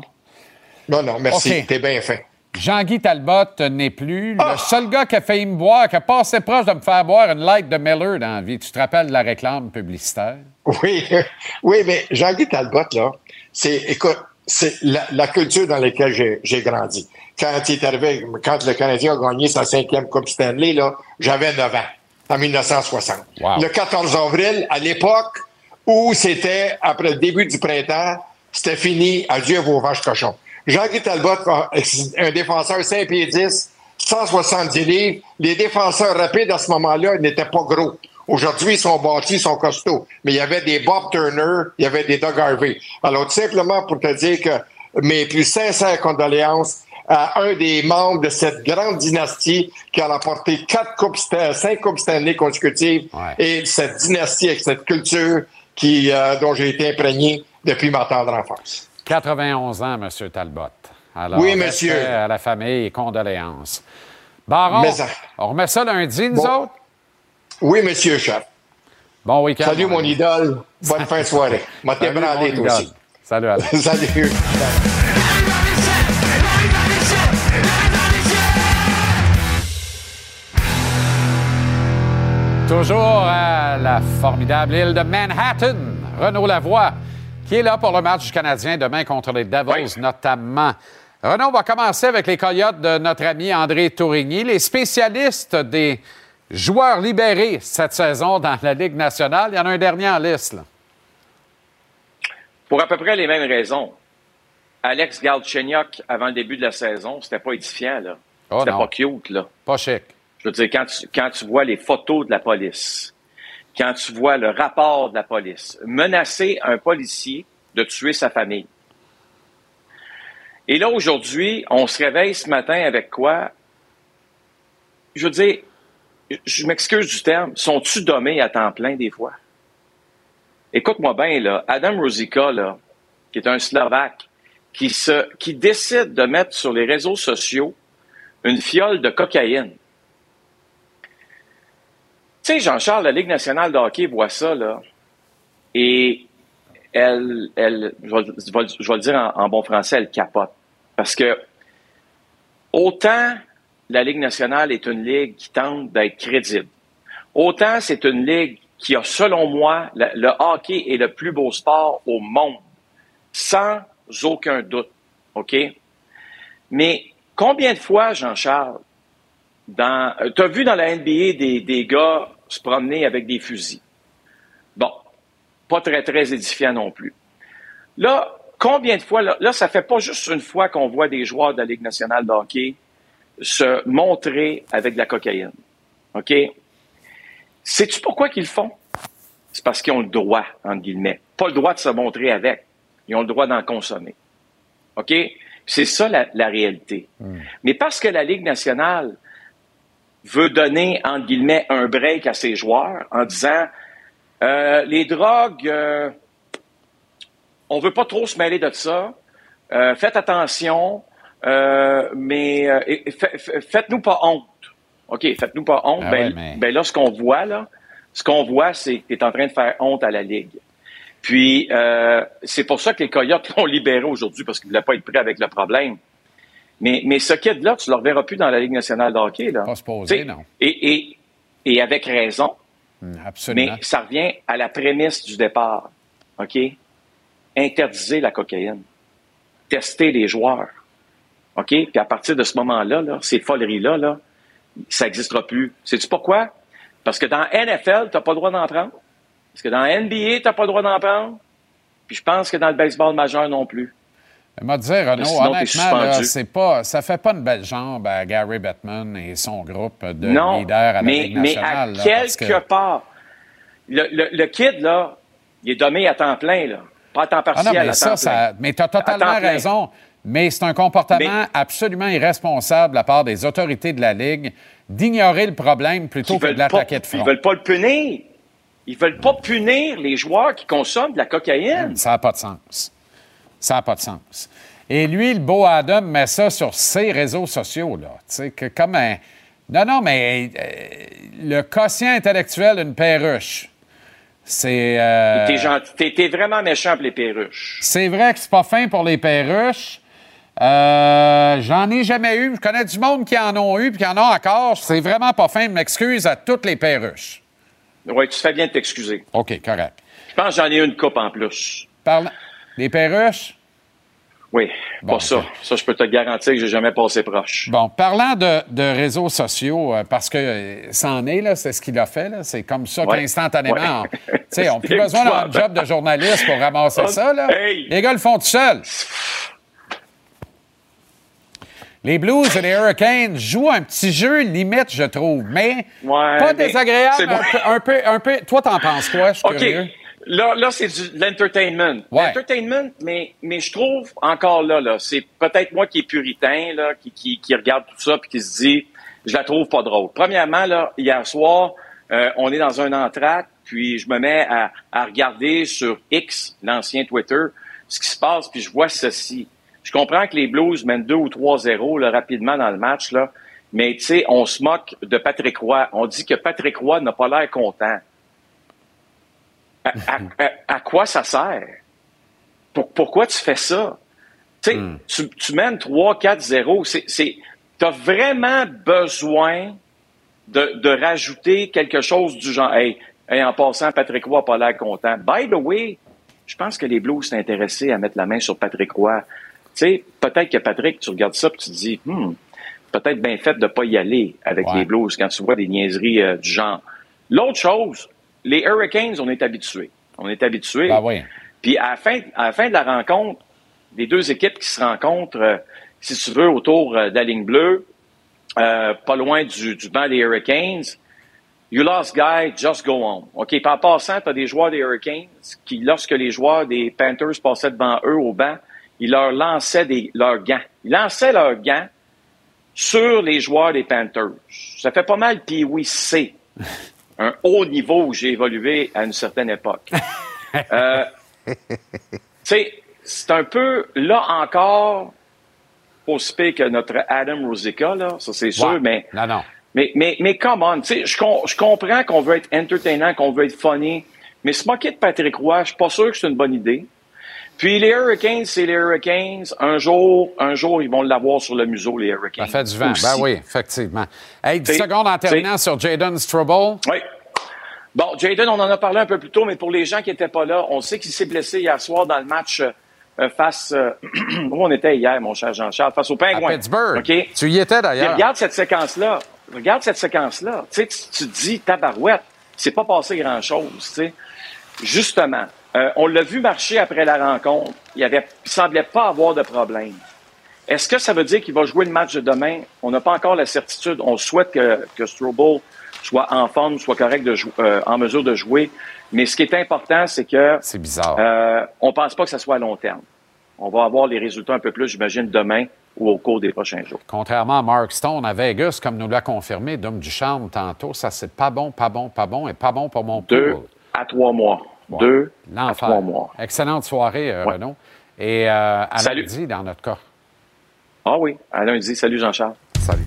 Non, non, merci. OK. T'es bien fait. Jean-Guy Talbot n'est plus. Ah! Le seul gars qui a failli me boire, qui a passé proche de me faire boire une light de Miller dans la vie. Tu te rappelles de la réclame publicitaire? Oui, oui, mais Jean-Guy Talbot, là, c'est, écoute, c'est la, la culture dans laquelle j'ai, grandi. Quand il est arrivé, quand le Canadien a gagné sa cinquième Coupe Stanley, là, j'avais 9 ans, en 1960. Wow. Le 14 avril, à l'époque où c'était, après le début du printemps, c'était fini, adieu vos vaches cochons. Jean-Guy Talbot, un défenseur 5 pieds 10, 170 livres. Les défenseurs rapides à ce moment-là n'étaient pas gros. Aujourd'hui, ils sont bâtis, ils sont costauds. Mais il y avait des Bob Turner, il y avait des Doug Harvey. Alors, tout simplement pour te dire que mes plus sincères condoléances à un des membres de cette grande dynastie qui a remporté quatre coupes, cinq coupes Stanley consécutives et cette dynastie avec cette culture qui, euh, dont j'ai été imprégné depuis ma tendre enfance. 91 ans, M. Talbot. Alors, Oui, monsieur. à la famille et condoléances. Baron, Mais on remet ça lundi, nous Bon. autres? Oui, monsieur, chef. Bon week-end. Salut, mon idole. Bonne fin de soirée. M'a Salut, t'ébranlé, mon toi idole. aussi. Salut, Alain. Salut. Toujours à la formidable île de Manhattan, Renaud Lavoie, qui est là pour le match du Canadien demain contre les Devils notamment. Renaud, on va commencer avec les Coyotes de notre ami André Tourigny, les spécialistes des joueurs libérés cette saison dans la Ligue nationale. Il y en a un dernier en liste. là. Pour à peu près les mêmes raisons. Alex Galchenyuk, avant le début de la saison, c'était pas édifiant, là. Oh c'était non. pas cute, là. Pas chic. Je veux dire, quand tu, quand tu vois les photos de la police, quand tu vois le rapport de la police, menacer un policier de tuer sa famille. Et là, aujourd'hui, on se réveille ce matin avec quoi? Je veux dire, je m'excuse du terme, sont-tu dommés à temps plein des fois? Écoute-moi bien, là, Adam Rosica, là, qui est un Slovaque, qui, décide de mettre sur les réseaux sociaux une fiole de cocaïne. Tu sais, Jean-Charles, la Ligue nationale de hockey voit ça, là, et elle, elle je vais le dire en, en bon français, elle capote. Parce que autant la Ligue nationale est une ligue qui tente d'être crédible, autant c'est une ligue qui a, selon moi, le, hockey est le plus beau sport au monde, sans aucun doute. OK? Mais combien de fois, Jean-Charles, dans, tu as vu dans la NBA des, des gars se promener avec des fusils? Bon, pas très, très édifiant non plus. Là, combien de fois, là, là ça fait pas juste une fois qu'on voit des joueurs de la Ligue nationale de hockey se montrer avec de la cocaïne. OK? Sais-tu pourquoi qu'ils le font? C'est parce qu'ils ont le droit, entre guillemets. Pas le droit de se montrer avec. Ils ont le droit d'en consommer. OK? C'est ça la, la réalité. Mais parce que la Ligue nationale veut donner, entre guillemets, un break à ses joueurs en disant euh, les drogues, euh, on veut pas trop se mêler de ça. Euh, faites attention, euh, mais euh, faites-nous pas honte. OK, faites-nous pas honte. Ah ben, ouais, mais- ben là, ce qu'on voit, là, ce qu'on voit, c'est que tu es en train de faire honte à la Ligue. Puis, euh, c'est pour ça que les Coyotes l'ont libéré aujourd'hui, parce qu'ils ne voulaient pas être prêts avec le problème. Mais, mais ce kid-là, tu ne le reverras plus dans la Ligue nationale de hockey. Là. Pas supposé, non. Et, et, et avec raison. Hum, Absolument. Mais ça revient à la prémisse du départ. OK? Interdiser la cocaïne. Tester les joueurs. OK? Puis à partir de ce moment-là, là, ces foleries-là, là, ça n'existera plus. Sais-tu pourquoi? Parce que dans NFL, tu n'as pas le droit d'en prendre. Parce que dans NBA, tu n'as pas le droit d'en prendre. Puis je pense que dans le baseball majeur non plus. M'a dit, Renaud, Sinon, honnêtement, c'est pas, ça fait pas une belle jambe à Gary Bettman et son groupe de non, leaders à la mais, Ligue mais à là, quelque que- part, le, le, le kid, là, il est dommé à temps plein, là. Pas à temps Ah partiel, non, mais à ça, temps ça, mais tu as totalement plein. Mais c'est un comportement Mais- absolument irresponsable de la part des autorités de la Ligue d'ignorer le problème plutôt que de l'attaquer de front. Ils veulent pas le punir. Ils veulent pas punir les joueurs qui consomment de la cocaïne. Ça n'a pas de sens. Ça n'a pas de sens. Et lui, le beau Adam, met ça sur ses réseaux sociaux, là. Tu sais, que comme un. Non, non, mais euh, le quotient intellectuel d'une perruche, c'est. euh, t'es vraiment méchant pour les perruches. C'est vrai que c'est pas fin pour les perruches. Euh, J'en ai jamais eu. Je connais du monde qui en ont eu puis qui en ont encore. C'est vraiment pas fin. Je m'excuse à toutes les perruches. Oui, tu fais bien de t'excuser. OK, correct. Je pense que j'en ai une coupe en plus. Parle... Les perruches? Oui, Bon, pas ça. Ça, je peux te garantir que j'ai jamais passé proche. Bon, parlant de, de réseaux sociaux, euh, parce que euh, c'en est, là, c'est ce qu'il a fait, là. C'est comme ça Ouais. qu'instantanément, Ouais. on- tu sais, on n'a plus besoin d'un job de journaliste pour ramasser Oh, ça, là. hey! Les gars le font tout seuls. Les Blues et les Hurricanes jouent un petit jeu limite, je trouve, mais Ouais, pas mais désagréable. Un, peu, un, peu, un peu- Toi, t'en penses quoi? Je suis OK. curieux. Là, là c'est du- de l'entertainment. Ouais. L'entertainment, mais, mais je trouve encore là, là c'est peut-être moi qui est puritain, là, qui, qui, qui regarde tout ça puis qui se dit, je la trouve pas drôle. Premièrement, là, hier soir, euh, on est dans un entracte, puis je me mets à, à regarder sur X, l'ancien Twitter, ce qui se passe, puis je vois ceci. Je comprends que les Blues mènent 2 ou 3-0 là, rapidement dans le match, là, mais tu sais, on se moque de Patrick Roy. On dit que Patrick Roy n'a pas l'air content. À, à- à- à quoi ça sert? Pour- pourquoi tu fais ça? Tu tu, tu mènes 3-4-0. C'est, c'est, t'as vraiment besoin de, de rajouter quelque chose du genre, hey, hey, en passant, Patrick Roy n'a pas l'air content. By the way, je pense que les Blues sont intéressés à mettre la main sur Patrick Roy. Tu sais, peut-être que Patrick, tu regardes ça et tu te dis, hmm, peut-être bien fait de pas y aller avec Ouais. les Blues quand tu vois des niaiseries euh, du genre. L'autre chose, les Hurricanes, on est habitués. On est habitués. Ben oui. Puis à la fin, à la fin de la rencontre, les deux équipes qui se rencontrent, euh, si tu veux, autour euh, de la ligne bleue, pas loin du, du banc des Hurricanes, You lost guy, just go on. OK, puis en passant, tu as des joueurs des Hurricanes qui, lorsque les joueurs des Panthers passaient devant eux au banc, ils leur lançaient des, leurs gants. Ils lançaient leurs gants sur les joueurs des Panthers. Ça fait pas mal Pee-Wee C. Un haut niveau où j'ai évolué à une certaine époque. Euh, c'est un peu, là encore, aussi pire que notre Adam Rosica, là, ça c'est sûr, Ouais. mais Non, non. mais, mais, mais come on, tu sais, je, com- je comprends qu'on veut être entertainant, qu'on veut être funny, mais se moquer de Patrick Roy, je suis pas sûr que c'est une bonne idée. Puis les Hurricanes, c'est les Hurricanes. Un jour, un jour, ils vont l'avoir sur le museau, les Hurricanes. Ça fait du vent. Aussi. Ben oui, effectivement. Hey, 10 T'sais, secondes en terminant sur Jaden Struble. Oui. Bon, Jaden, on en a parlé un peu plus tôt, mais pour les gens qui n'étaient pas là, on sait qu'il s'est blessé hier soir dans le match euh, face... euh, où on était hier, mon cher Jean-Charles? Face aux Pingouins. À Pittsburgh. Tu y étais d'ailleurs. regarde cette séquence-là. Regarde cette séquence-là. Tu sais, tu tu te dis, tabarouette, c'est pas passé grand-chose, tu sais. Justement, euh, on l'a vu marcher après la rencontre. Il il semblait pas avoir de problème. Est-ce que ça veut dire qu'il va jouer le match de demain? On n'a pas encore la certitude. On souhaite que, que Strobel soit en forme, soit correct de euh, en mesure de jouer. Mais ce qui est important, c'est que C'est bizarre. euh, on pense pas que ça soit à long terme. On va avoir les résultats un peu plus, j'imagine, demain ou au cours des prochains jours. Contrairement à Mark Stone à Vegas, comme nous l'a confirmé Dom Ducharme tantôt, ça c'est pas bon, pas bon, pas bon et pas bon pour mon Deux pool. à trois mois. Deux à L'enfer. trois mois. Excellente soirée, euh, Ouais. Renaud. Et euh, à Salut. lundi, dans notre cas. Ah oui, à lundi. Salut Jean-Charles. Salut.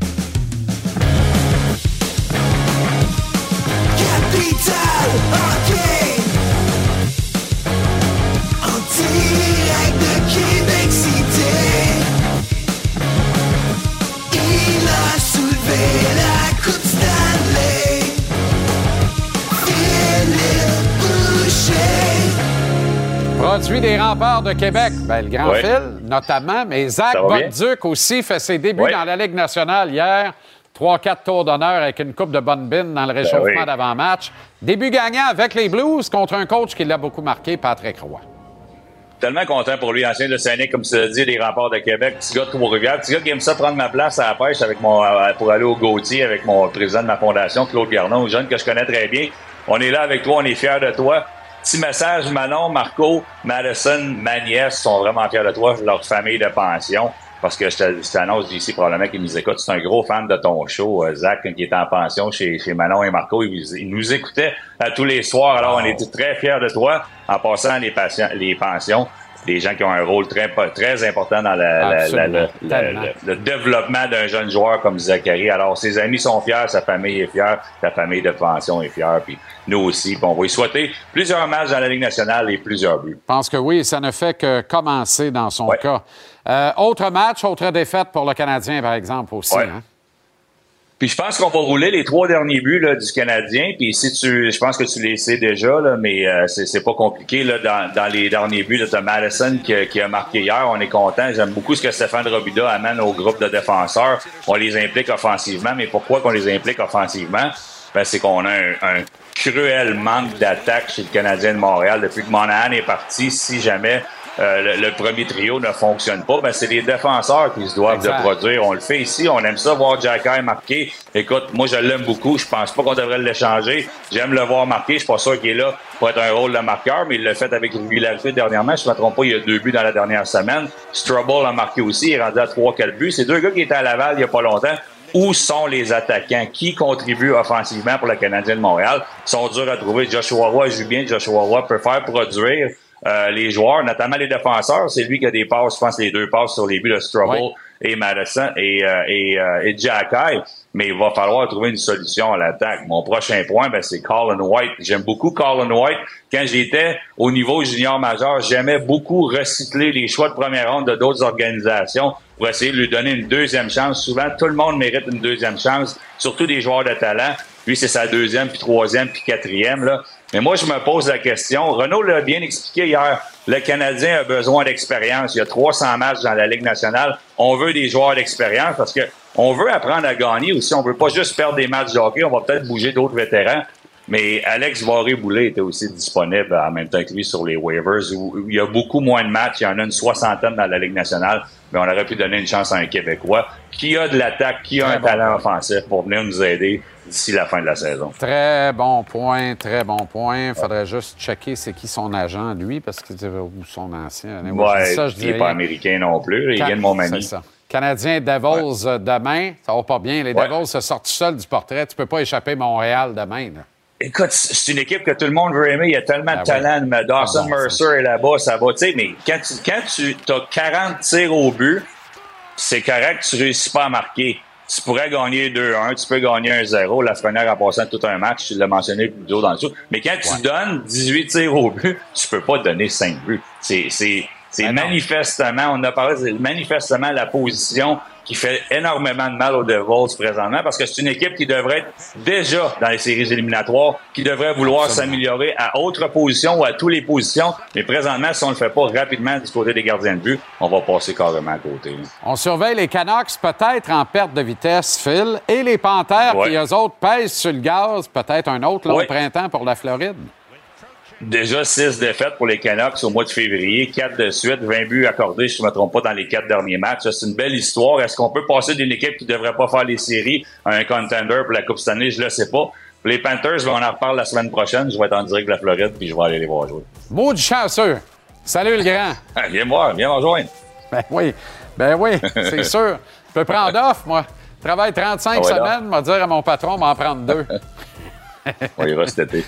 Des remparts de Québec. Ben, le grand Ouais. fil, notamment, mais Zach? Bonduc aussi fait ses débuts Ouais. dans la Ligue nationale hier. 3-4 tours d'honneur avec une coupe de bonne bine dans le réchauffement Ben oui. d'avant-match. Début gagnant avec les Blues contre un coach qui l'a beaucoup marqué, Patrick Roy. Tellement content pour lui, ancien de Saint-Nic, comme tu l'as dit, des remparts de Québec. Petit gars de Trois-Rivières. Petit gars qui aime ça prendre ma place à la pêche avec mon, pour aller au Gautier avec mon président de ma fondation, Claude Garnon, un jeune que je connais très bien. On est là avec toi, on est fiers de toi. Petit message, Manon, Marco, Madison, ma nièce sont vraiment fiers de toi, leur famille de pension. Parce que je t'annonce d'ici probablement qu'ils nous écoutent. C'est un gros fan de ton show, euh, Zach, qui était en pension chez, chez Manon et Marco. Ils, ils nous écoutaient à tous les soirs. Alors, on était très fiers de toi en passant les, patients, les pensions. Des gens qui ont un rôle très, très important dans la- la- la- Absolument. le, Tellement. le- le développement d'un jeune joueur comme Zachary. Alors, ses amis sont fiers, sa famille est fière, sa famille de pension est fière, puis nous aussi. Puis on va lui souhaiter plusieurs matchs dans la Ligue nationale et plusieurs buts. Je pense que oui, ça ne fait que commencer dans son cas. Euh, autre match, autre défaite pour le Canadien, par exemple, aussi. Ouais. hein? Puis je pense qu'on va rouler les trois derniers buts là, du Canadien. Puis si tu, je pense que tu les sais déjà, là, mais euh, c'est, pas compliqué là, dans, dans les derniers buts. de Madison qui, qui a marqué hier. On est content. J'aime beaucoup ce que Stéphane Robida amène au groupe de défenseurs. On les implique offensivement. Mais pourquoi qu'on les implique offensivement? Ben c'est qu'on a un, un cruel manque d'attaque chez le Canadien de Montréal depuis que Monahan est parti. Si jamais euh, le, le premier trio ne fonctionne pas, ben c'est les défenseurs qui se doivent de produire. On le fait ici, on aime ça voir Jacky marquer. Écoute, moi je l'aime beaucoup, je pense pas qu'on devrait l'échanger. J'aime le voir marquer, je suis pas sûr qu'il est là pour être un rôle de marqueur, mais il l'a fait avec régularité dernièrement. Je ne me trompe pas, il y a deux buts dans la dernière semaine. Strubble a marqué aussi, il est rendu à 3-4 buts. C'est deux gars qui étaient à Laval il y a pas longtemps. Où sont les attaquants? Qui contribuent offensivement pour le Canadien de Montréal? Ils sont durs à trouver. Joshua Roy joue bien. Joshua Roy peut faire produire euh, les joueurs, notamment les défenseurs. C'est lui qui a des passes, je pense, les deux passes sur les buts de Strubble et Madison et, euh, et, euh, et. Mais il va falloir trouver une solution à l'attaque. Mon prochain point, ben, c'est Colin White. J'aime beaucoup Colin White. Quand j'étais au niveau junior majeur, j'aimais beaucoup recycler les choix de première ronde de d'autres organisations pour essayer de lui donner une deuxième chance. Souvent, tout le monde mérite une deuxième chance, surtout des joueurs de talent. Lui, c'est sa deuxième, puis troisième, puis quatrième. Là. Mais moi, je me pose la question. Renaud l'a bien expliqué hier. Le Canadien a besoin d'expérience. Il y a 300 matchs dans la Ligue nationale. On veut des joueurs d'expérience parce que on veut apprendre à gagner aussi. On veut pas juste perdre des matchs de hockey. On va peut-être bouger d'autres vétérans. Mais Alex Varé-Boulet était aussi disponible en même temps que lui sur les waivers. Où, il y a beaucoup moins de matchs. Il y en a une soixantaine dans la Ligue nationale. Mais on aurait pu donner une chance à un Québécois qui a de l'attaque, qui a un talent offensif pour venir nous aider d'ici la fin de la saison. Très bon point, très bon point. Faudrait juste checker c'est qui son agent, lui, parce que ou son ancien. Moi, je Ouais, dis ça, je il n'est pas américain non plus. Il vient de Montmagny. C'est ça. Canadien Devils euh, demain, ça va pas bien. Les Ouais. Devils se sortent seuls du portrait. Tu peux pas échapper Montréal demain. là. Écoute, c'est une équipe que tout le monde veut aimer. Il y a tellement Ah de talent. Dawson Ah Mercer est là-bas, ça va. Tu sais, mais quand tu, quand tu as 40 tirs au but, c'est correct, tu réussis pas à marquer. Tu pourrais gagner 2-1, tu peux gagner 1-0. La Frenière en passant tout un match, tu l'as mentionné plus tôt dans le dessous. Mais quand tu donnes 18 tirs au but, tu peux pas donner 5 buts. C'est, c'est, c'est manifestement, on a parlé, c'est manifestement la position qui fait énormément de mal aux Devils présentement parce que c'est une équipe qui devrait être déjà dans les séries éliminatoires, qui devrait vouloir s'améliorer à autre position ou à toutes les positions. Mais présentement, si on ne le fait pas rapidement du côté des gardiens de but, on va passer carrément à côté. On surveille les Canucks, peut-être en perte de vitesse, Phil, et les Panthères, Ouais. qui eux autres pèsent sur le gaz, peut-être un autre long Ouais. printemps pour la Floride. Déjà six défaites pour les Canucks au mois de février, quatre de suite, 20 buts accordés, si je ne me trompe pas, dans les quatre derniers matchs. C'est une belle histoire. Est-ce qu'on peut passer d'une équipe qui ne devrait pas faire les séries à un contender pour la Coupe Stanley? Je ne le sais pas. Les Panthers, on en reparle la semaine prochaine. Je vais être en direct de la Floride, puis je vais aller les voir jouer. Mot du chanceux. Salut le grand. Ah, viens voir, viens me rejoindre. Ben oui, ben oui, c'est sûr. Je peux prendre off, moi. Je travaille 35 Ah ouais, semaines, m'a dire à mon patron m'en prendre deux. On ira cet été.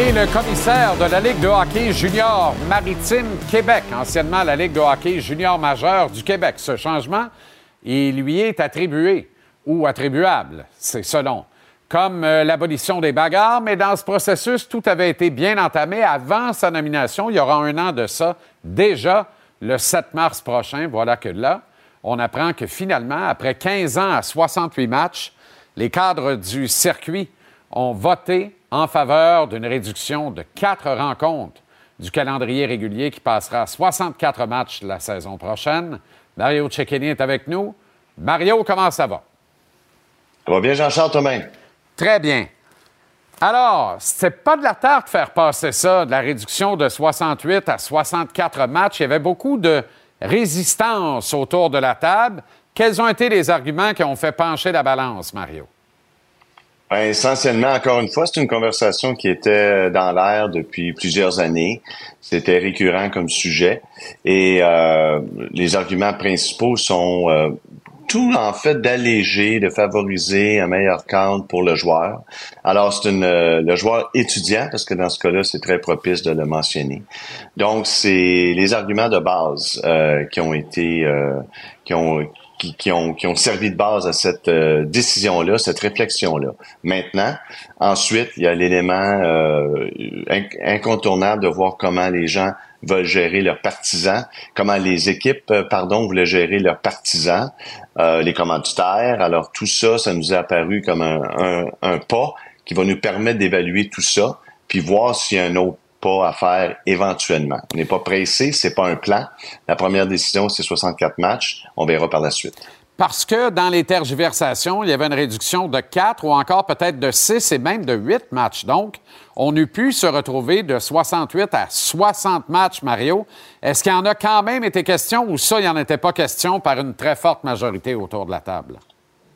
Le commissaire de la Ligue de hockey junior maritime Québec, anciennement la Ligue de hockey junior majeur du Québec. Ce changement, il lui est attribué ou attribuable, c'est selon. Comme euh, l'abolition des bagarres, mais dans ce processus, tout avait été bien entamé avant sa nomination. Il y aura un an de ça. Déjà, le 7 mars prochain, voilà que là, on apprend que finalement, après 15 ans à 68 matchs, les cadres du circuit ont voté en faveur d'une réduction de quatre rencontres du calendrier régulier qui passera à 64 matchs la saison prochaine. Mario Cecchini est avec nous. Mario, comment ça va? Ça va bien, Jean-Charles, toi-même? Très bien. Alors, c'est pas de la tarte de faire passer ça, de la réduction de 68 à 64 matchs. Il y avait beaucoup de résistance autour de la table. Quels ont été les arguments qui ont fait pencher la balance, Mario? Ben, essentiellement, encore une fois, c'est une conversation qui était dans l'air depuis plusieurs années. C'était récurrent comme sujet. Et euh, les arguments principaux sont euh, tout en fait d'alléger, de favoriser un meilleur cadre pour le joueur. Alors c'est une euh, le joueur étudiant parce que dans ce cas-là c'est très propice de le mentionner. Donc c'est les arguments de base euh, qui ont été euh, qui ont qui, qui, ont, qui ont servi de base à cette euh, décision-là, cette réflexion-là. Maintenant, ensuite, il y a l'élément euh, inc- incontournable de voir comment les gens veulent gérer leurs partisans, comment les équipes, euh, pardon, voulaient gérer leurs partisans, euh, les commanditaires. Alors tout ça, ça nous a apparu comme un, un, un pas qui va nous permettre d'évaluer tout ça, puis voir s'il y a un autre pas à faire éventuellement. On n'est pas pressé, c'est pas un plan. La première décision, c'est 64 matchs. On verra par la suite. Parce que dans les tergiversations, il y avait une réduction de 4 ou encore peut-être de 6 et même de 8 matchs. Donc, on eût pu se retrouver de 68 à 60 matchs, Mario. Est-ce qu'il y en a quand même été question ou ça, il n'y en était pas question par une très forte majorité autour de la table?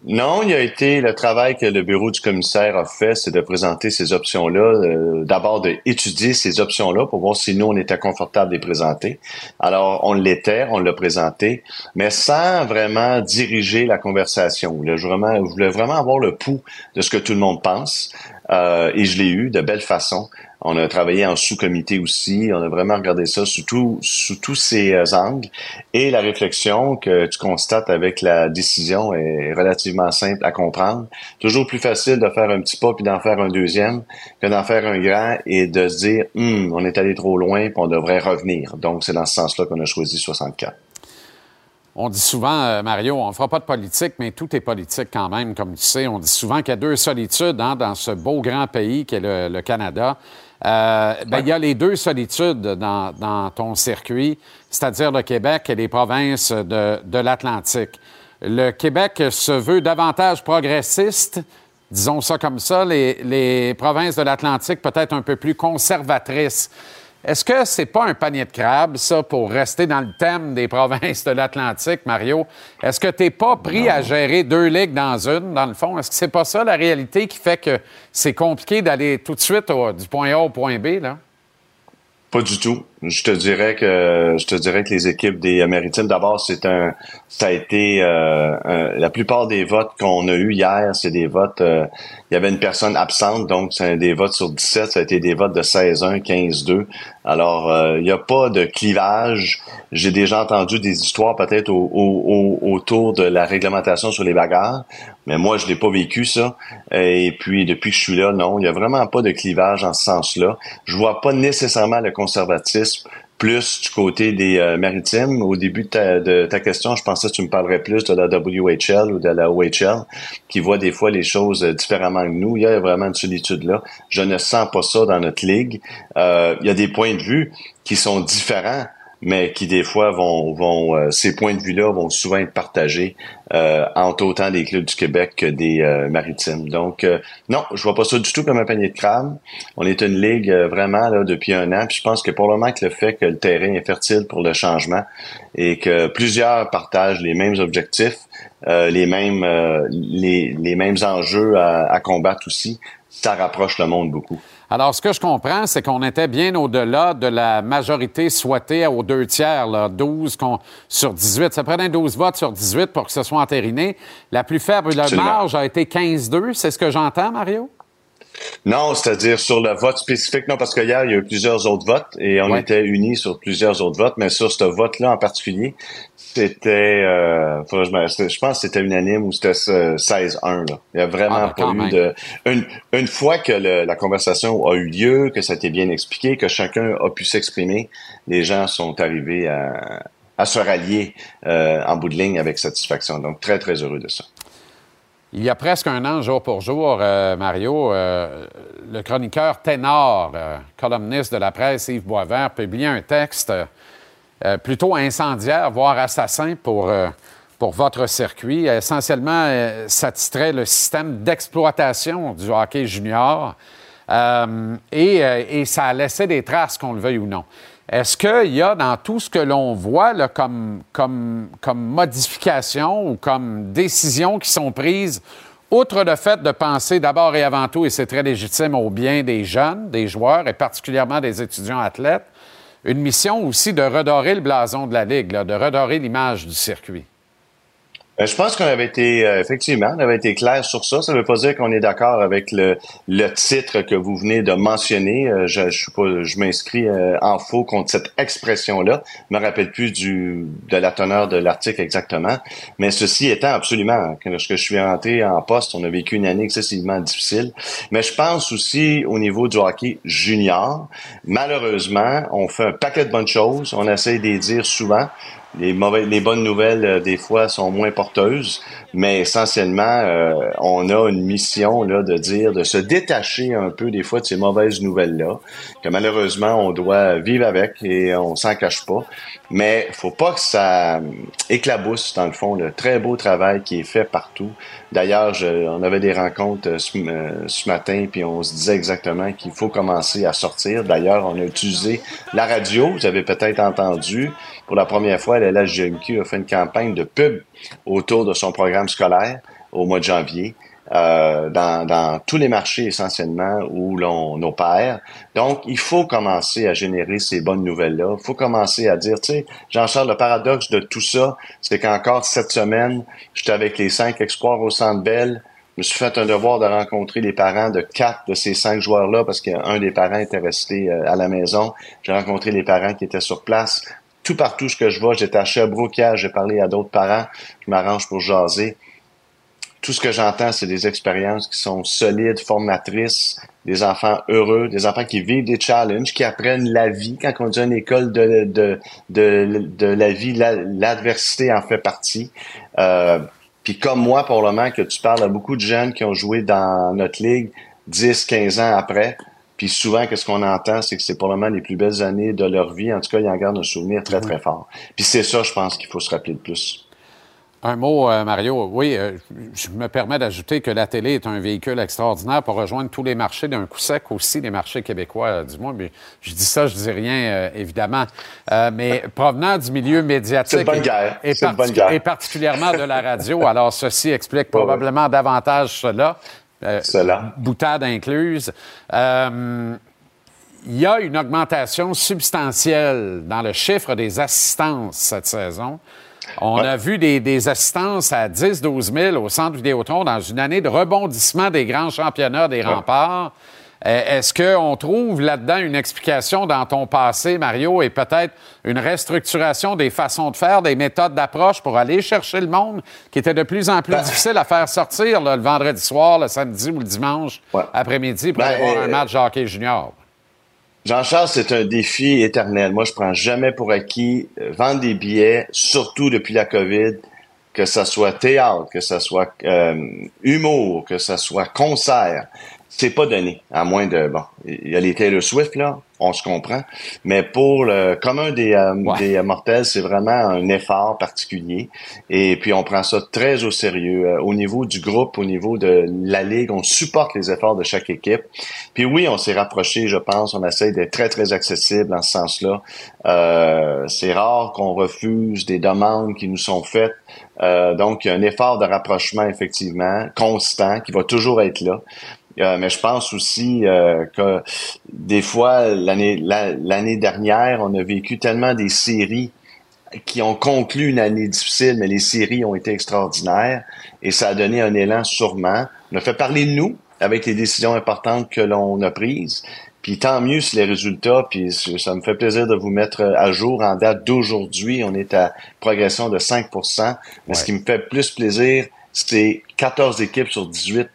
Non, il y a été le travail que le bureau du commissaire a fait, c'est de présenter ces options-là, euh, d'abord d'étudier ces options-là pour voir si nous, on était confortable de les présenter. Alors, on l'était, on l'a présenté, mais sans vraiment diriger la conversation. Je voulais vraiment, je voulais vraiment avoir le pouls de ce que tout le monde pense, euh, et je l'ai eu de belle façon. On a travaillé en sous-comité aussi. On a vraiment regardé ça sous, tous ces euh, angles. Et la réflexion que tu constates avec la décision est relativement simple à comprendre. Toujours plus facile de faire un petit pas puis d'en faire un deuxième que d'en faire un grand et de se dire, Hum, on est allé trop loin puis on devrait revenir. Donc, c'est dans ce sens-là qu'on a choisi 64. On dit souvent, euh, Mario, on ne fera pas de politique, mais tout est politique quand même, comme tu sais. On dit souvent qu'il y a deux solitudes hein, dans ce beau grand pays qu'est le Canada. Euh, ben, Il y a les deux solitudes dans, dans ton circuit, c'est-à-dire le Québec et les provinces de, de l'Atlantique. Le Québec se veut davantage progressiste, disons ça comme ça, les, les provinces de l'Atlantique peut-être un peu plus conservatrices. Est-ce que c'est pas un panier de crabes, ça, pour rester dans le thème des provinces de l'Atlantique, Mario? Est-ce que tu n'es pas pris à gérer deux ligues dans une, dans le fond? Est-ce que c'est pas ça la réalité qui fait que c'est compliqué d'aller tout de suite au- du point A au point B, là? Pas du tout. Je te dirais que je te dirais que les équipes des Maritimes, d'abord, c'est un ça a été euh, un- la plupart des votes qu'on a eu hier, c'est des votes euh, il y avait une personne absente, donc c'est des votes sur 17, ça a été des votes de 16-1, 15-2. Alors, euh, il n'y a pas de clivage. J'ai déjà entendu des histoires peut-être au- au- au- autour de la réglementation sur les bagarres, mais moi, je l'ai pas vécu ça. Et puis, depuis que je suis là, non, il y a vraiment pas de clivage en ce sens-là. Je vois pas nécessairement le conservatisme plus du côté des euh, maritimes. Au début de ta, question, je pensais que tu me parlerais plus de la WHL ou de la OHL, qui voit des fois les choses euh, différemment que nous. Il y a vraiment une solitude là. Je ne sens pas ça dans notre ligue. Euh, il y a des points de vue qui sont différents mais qui des fois vont, vont euh, ces points de vue-là vont souvent être partagés euh, entre autant des clubs du Québec que des euh, maritimes. Donc euh, non, je vois pas ça du tout comme un panier de crabes. On est une ligue euh, vraiment là depuis un an. Puis je pense que pour le moment que le fait que le terrain est fertile pour le changement et que plusieurs partagent les mêmes objectifs, euh, les mêmes les, les mêmes enjeux à, à combattre aussi, ça rapproche le monde beaucoup. Alors, ce que je comprends, c'est qu'on était bien au-delà de la majorité souhaitée aux deux tiers, là, 12 qu'on- sur 18. Ça prenait 12 votes sur 18 pour que ce soit entériné. La plus faible la marge a été 15-2. C'est ce que j'entends, Mario? Non, c'est-à-dire sur le vote spécifique, non, parce qu'hier, il y a eu plusieurs autres votes et on Ouais. était unis sur plusieurs autres votes, mais sur ce vote-là en particulier, c'était, euh, je, c'était- je pense que c'était unanime ou c'était euh, 16-1. Là. Il y a vraiment Ah, ben, pas eu de... Une, une fois que le- la conversation a eu lieu, que ça a été bien expliqué, que chacun a pu s'exprimer, les gens sont arrivés à, à se rallier euh, en bout de ligne avec satisfaction. Donc, très, très heureux de ça. Il y a presque un an, jour pour jour, euh, Mario, euh, le chroniqueur ténor, euh, columniste de la presse, Yves Boisvert, publiait un texte euh, plutôt incendiaire, voire assassin pour, euh, pour votre circuit. Essentiellement, euh, ça titrait le système d'exploitation du hockey junior. Et, et ça a laissé des traces, qu'on le veuille ou non. Est-ce qu'il y a dans tout ce que l'on voit comme, comme, comme modification ou comme décision qui sont prises, outre le fait de penser d'abord et avant tout, et c'est très légitime, au bien des jeunes, des joueurs et particulièrement des étudiants athlètes, une mission aussi de redorer le blason de la Ligue, là, de redorer l'image du circuit? Ben, je pense qu'on avait été, euh, effectivement, on avait été clair sur ça. Ça ne veut pas dire qu'on est d'accord avec le, le titre que vous venez de mentionner. Euh, je, je, je m'inscris euh, en faux contre cette expression-là. Je me rappelle plus du, de la teneur de l'article exactement. Mais ceci étant absolument, lorsque je suis rentré en poste, on a vécu une année excessivement difficile. Mais je pense aussi au niveau du hockey junior. Malheureusement, on fait un paquet de bonnes choses. On essaie de les dire souvent les mauvaises, les bonnes nouvelles euh, des fois sont moins porteuses, mais essentiellement, euh, on a une mission là de dire de se détacher un peu des fois de ces mauvaises nouvelles là, que malheureusement on doit vivre avec et on s'en cache pas. Mais faut pas que ça éclabousse dans le fond le très beau travail qui est fait partout. D'ailleurs, on avait des rencontres euh, ce, ce matin puis on se disait exactement qu'il faut commencer à sortir. D'ailleurs, on a utilisé la radio. Vous avez peut-être entendu pour la première fois la LHGMQ a fait une campagne de pub autour de son programme scolaire au mois de janvier. Euh, dans, dans, tous les marchés essentiellement où l'on opère. Donc, il faut commencer à générer ces bonnes nouvelles-là. Il faut commencer à dire, tu sais, Jean-Charles, le paradoxe de tout ça, c'est qu'encore cette semaine, j'étais avec les cinq exploits au Centre Bell. Je me suis fait un devoir de rencontrer les parents de quatre de ces cinq joueurs-là parce qu'un des parents était resté euh, à la maison. J'ai rencontré les parents qui étaient sur place tout partout ce que je vois. J'étais à Sherbrooke j'ai parlé à d'autres parents, je m'arrange pour jaser. Tout ce que j'entends, c'est des expériences qui sont solides, formatrices, des enfants heureux, des enfants qui vivent des challenges, qui apprennent la vie. Quand on dit une école de, de, de, de la vie, l'adversité en fait partie. Euh, puis comme moi, pour le moment, que tu parles à beaucoup de jeunes qui ont joué dans notre ligue 10, 15 ans après, puis souvent, qu'est-ce qu'on entend, c'est que c'est probablement les plus belles années de leur vie. En tout cas, ils en gardent un souvenir très, très fort. Puis c'est ça, je pense, qu'il faut se rappeler de plus. Un mot, euh, Mario. Oui, euh, je me permets d'ajouter que la télé est un véhicule extraordinaire pour rejoindre tous les marchés d'un coup sec, aussi les marchés québécois, euh, du moins. Mais je dis ça, je dis rien, évidemment. mais provenant du milieu médiatique et, et, particulièrement de la radio, alors ceci explique probablement davantage cela. Euh, boutade incluse. Euh, il y a une augmentation substantielle dans le chiffre des assistances cette saison. On a vu des, assistances à 10-12 000 au centre Vidéotron dans une année de rebondissement des grands championnats des remparts. Est-ce qu'on trouve là-dedans une explication dans ton passé, Mario, et peut-être une restructuration des façons de faire, des méthodes d'approche pour aller chercher le monde qui était de plus en plus Ben- difficile à faire sortir le vendredi soir, le samedi ou le dimanche après-midi pour Ben, aller voir un euh, match de hockey junior? Jean-Charles, c'est un défi éternel. Moi, je prends jamais pour acquis euh, vendre des billets, surtout depuis la COVID, que ça soit théâtre, que ça soit euh, humour, que ça soit concert. C'est pas donné, à moins de bon, il y a les Taylor Swift là, on se comprend, mais pour le commun des, euh, des mortels, c'est vraiment un effort particulier. Et puis on prend ça très au sérieux Euh, au niveau du groupe, au niveau de la ligue, on supporte les efforts de chaque équipe. Puis oui, on s'est rapproché, je pense, on essaie d'être très très accessible dans ce sens-là. Euh, c'est rare qu'on refuse des demandes qui nous sont faites. Euh, donc il y a un effort de rapprochement effectivement constant qui va toujours être là. Euh, mais je pense aussi euh, que des fois, l'année la- l'année dernière, on a vécu tellement des séries qui ont conclu une année difficile, mais les séries ont été extraordinaires et ça a donné un élan sûrement. On a fait parler de nous avec les décisions importantes que l'on a prises. Puis tant mieux si les résultats, puis ça me fait plaisir de vous mettre à jour en date d'aujourd'hui. On est à progression de 5% Mais ce qui me fait plus plaisir, c'est 14 équipes sur 18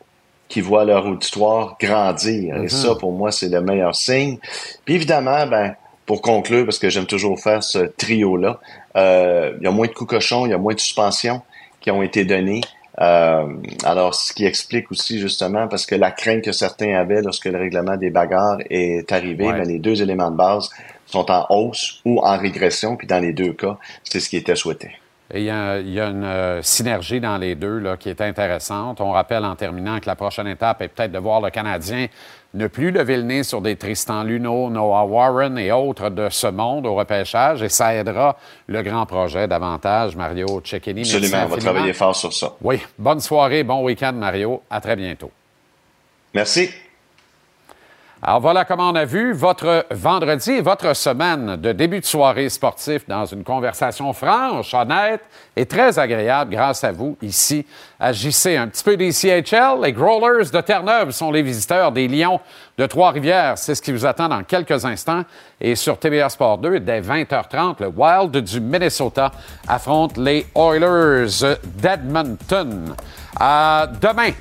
qui voient leur auditoire grandir. Mhm. Et ça, pour moi, c'est le meilleur signe. Puis évidemment, ben, pour conclure, parce que j'aime toujours faire ce trio-là, euh, il y a moins de coups cochons, il y a moins de suspensions qui ont été données. Euh, alors, ce qui explique aussi justement, parce que la crainte que certains avaient lorsque le règlement des bagarres est arrivé, Ouais. mais les deux éléments de base sont en hausse ou en régression, puis dans les deux cas, c'est ce qui était souhaité. Et il y a, il y a une euh, synergie dans les deux là, qui est intéressante. On rappelle en terminant que la prochaine étape est peut-être de voir le Canadien ne plus lever le nez sur des Tristan Luneau, Noah Warren et autres de ce monde au repêchage. Et ça aidera le grand projet davantage. Mario Cecchini. merci Absolument, on va infiniment. travailler fort sur ça. Oui. Bonne soirée, bon week-end, Mario. À très bientôt. Merci. Alors voilà comment on a vu votre vendredi et votre semaine de début de soirée sportif dans une conversation franche, honnête et très agréable grâce à vous ici à JC. Un petit peu des CHL, les Growlers de Terre-Neuve sont les visiteurs des Lions de Trois-Rivières. C'est ce qui vous attend dans quelques instants. Et sur TVA Sport 2, dès 20h30, le Wild du Minnesota affronte les Oilers d'Edmonton. Demain,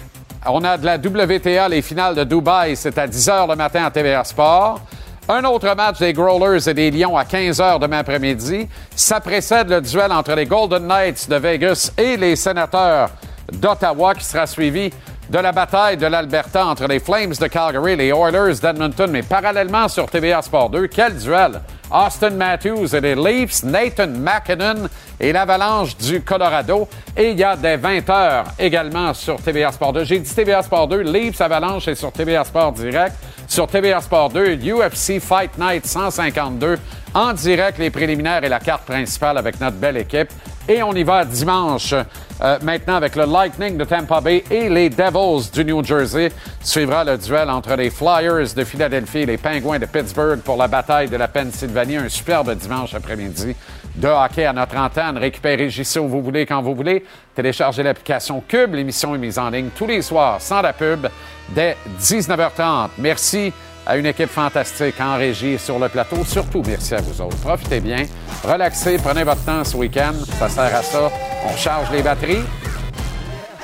on a de la WTA, les finales de Dubaï, c'est à 10 h le matin à TVA Sport. Un autre match des Growlers et des Lions à 15 h demain après-midi. Ça précède le duel entre les Golden Knights de Vegas et les Sénateurs d'Ottawa qui sera suivi de la bataille de l'Alberta entre les Flames de Calgary et les Oilers d'Edmonton. Mais parallèlement sur TVA Sport 2, quel duel! Austin Matthews et les Leafs, Nathan McKinnon et l'Avalanche du Colorado. Et il y a des 20 heures également sur TVA Sport 2. J'ai dit TVA Sport 2, Leafs, Avalanche et sur TVA Sport Direct. Sur TVA Sport 2, UFC Fight Night 152. En direct, les préliminaires et la carte principale avec notre belle équipe. Et on y va dimanche, euh, maintenant avec le Lightning de Tampa Bay et les Devils du New Jersey. Suivra le duel entre les Flyers de Philadelphie et les Penguins de Pittsburgh pour la bataille de la Pennsylvanie. Un superbe dimanche après-midi de hockey à notre antenne. Récupérez JC où vous voulez, quand vous voulez. Téléchargez l'application Cube. L'émission est mise en ligne tous les soirs, sans la pub, dès 19h30. Merci à une équipe fantastique en régie sur le plateau. Surtout, merci à vous autres. Profitez bien, relaxez, prenez votre temps ce week-end. Ça sert à ça. On charge les batteries.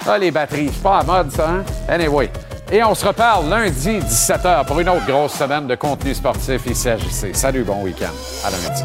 Ah, les batteries, c'est pas à mode, ça, hein? Anyway. Et on se reparle lundi, 17h, pour une autre grosse semaine de contenu sportif ici à JC. Salut, bon week-end. À lundi.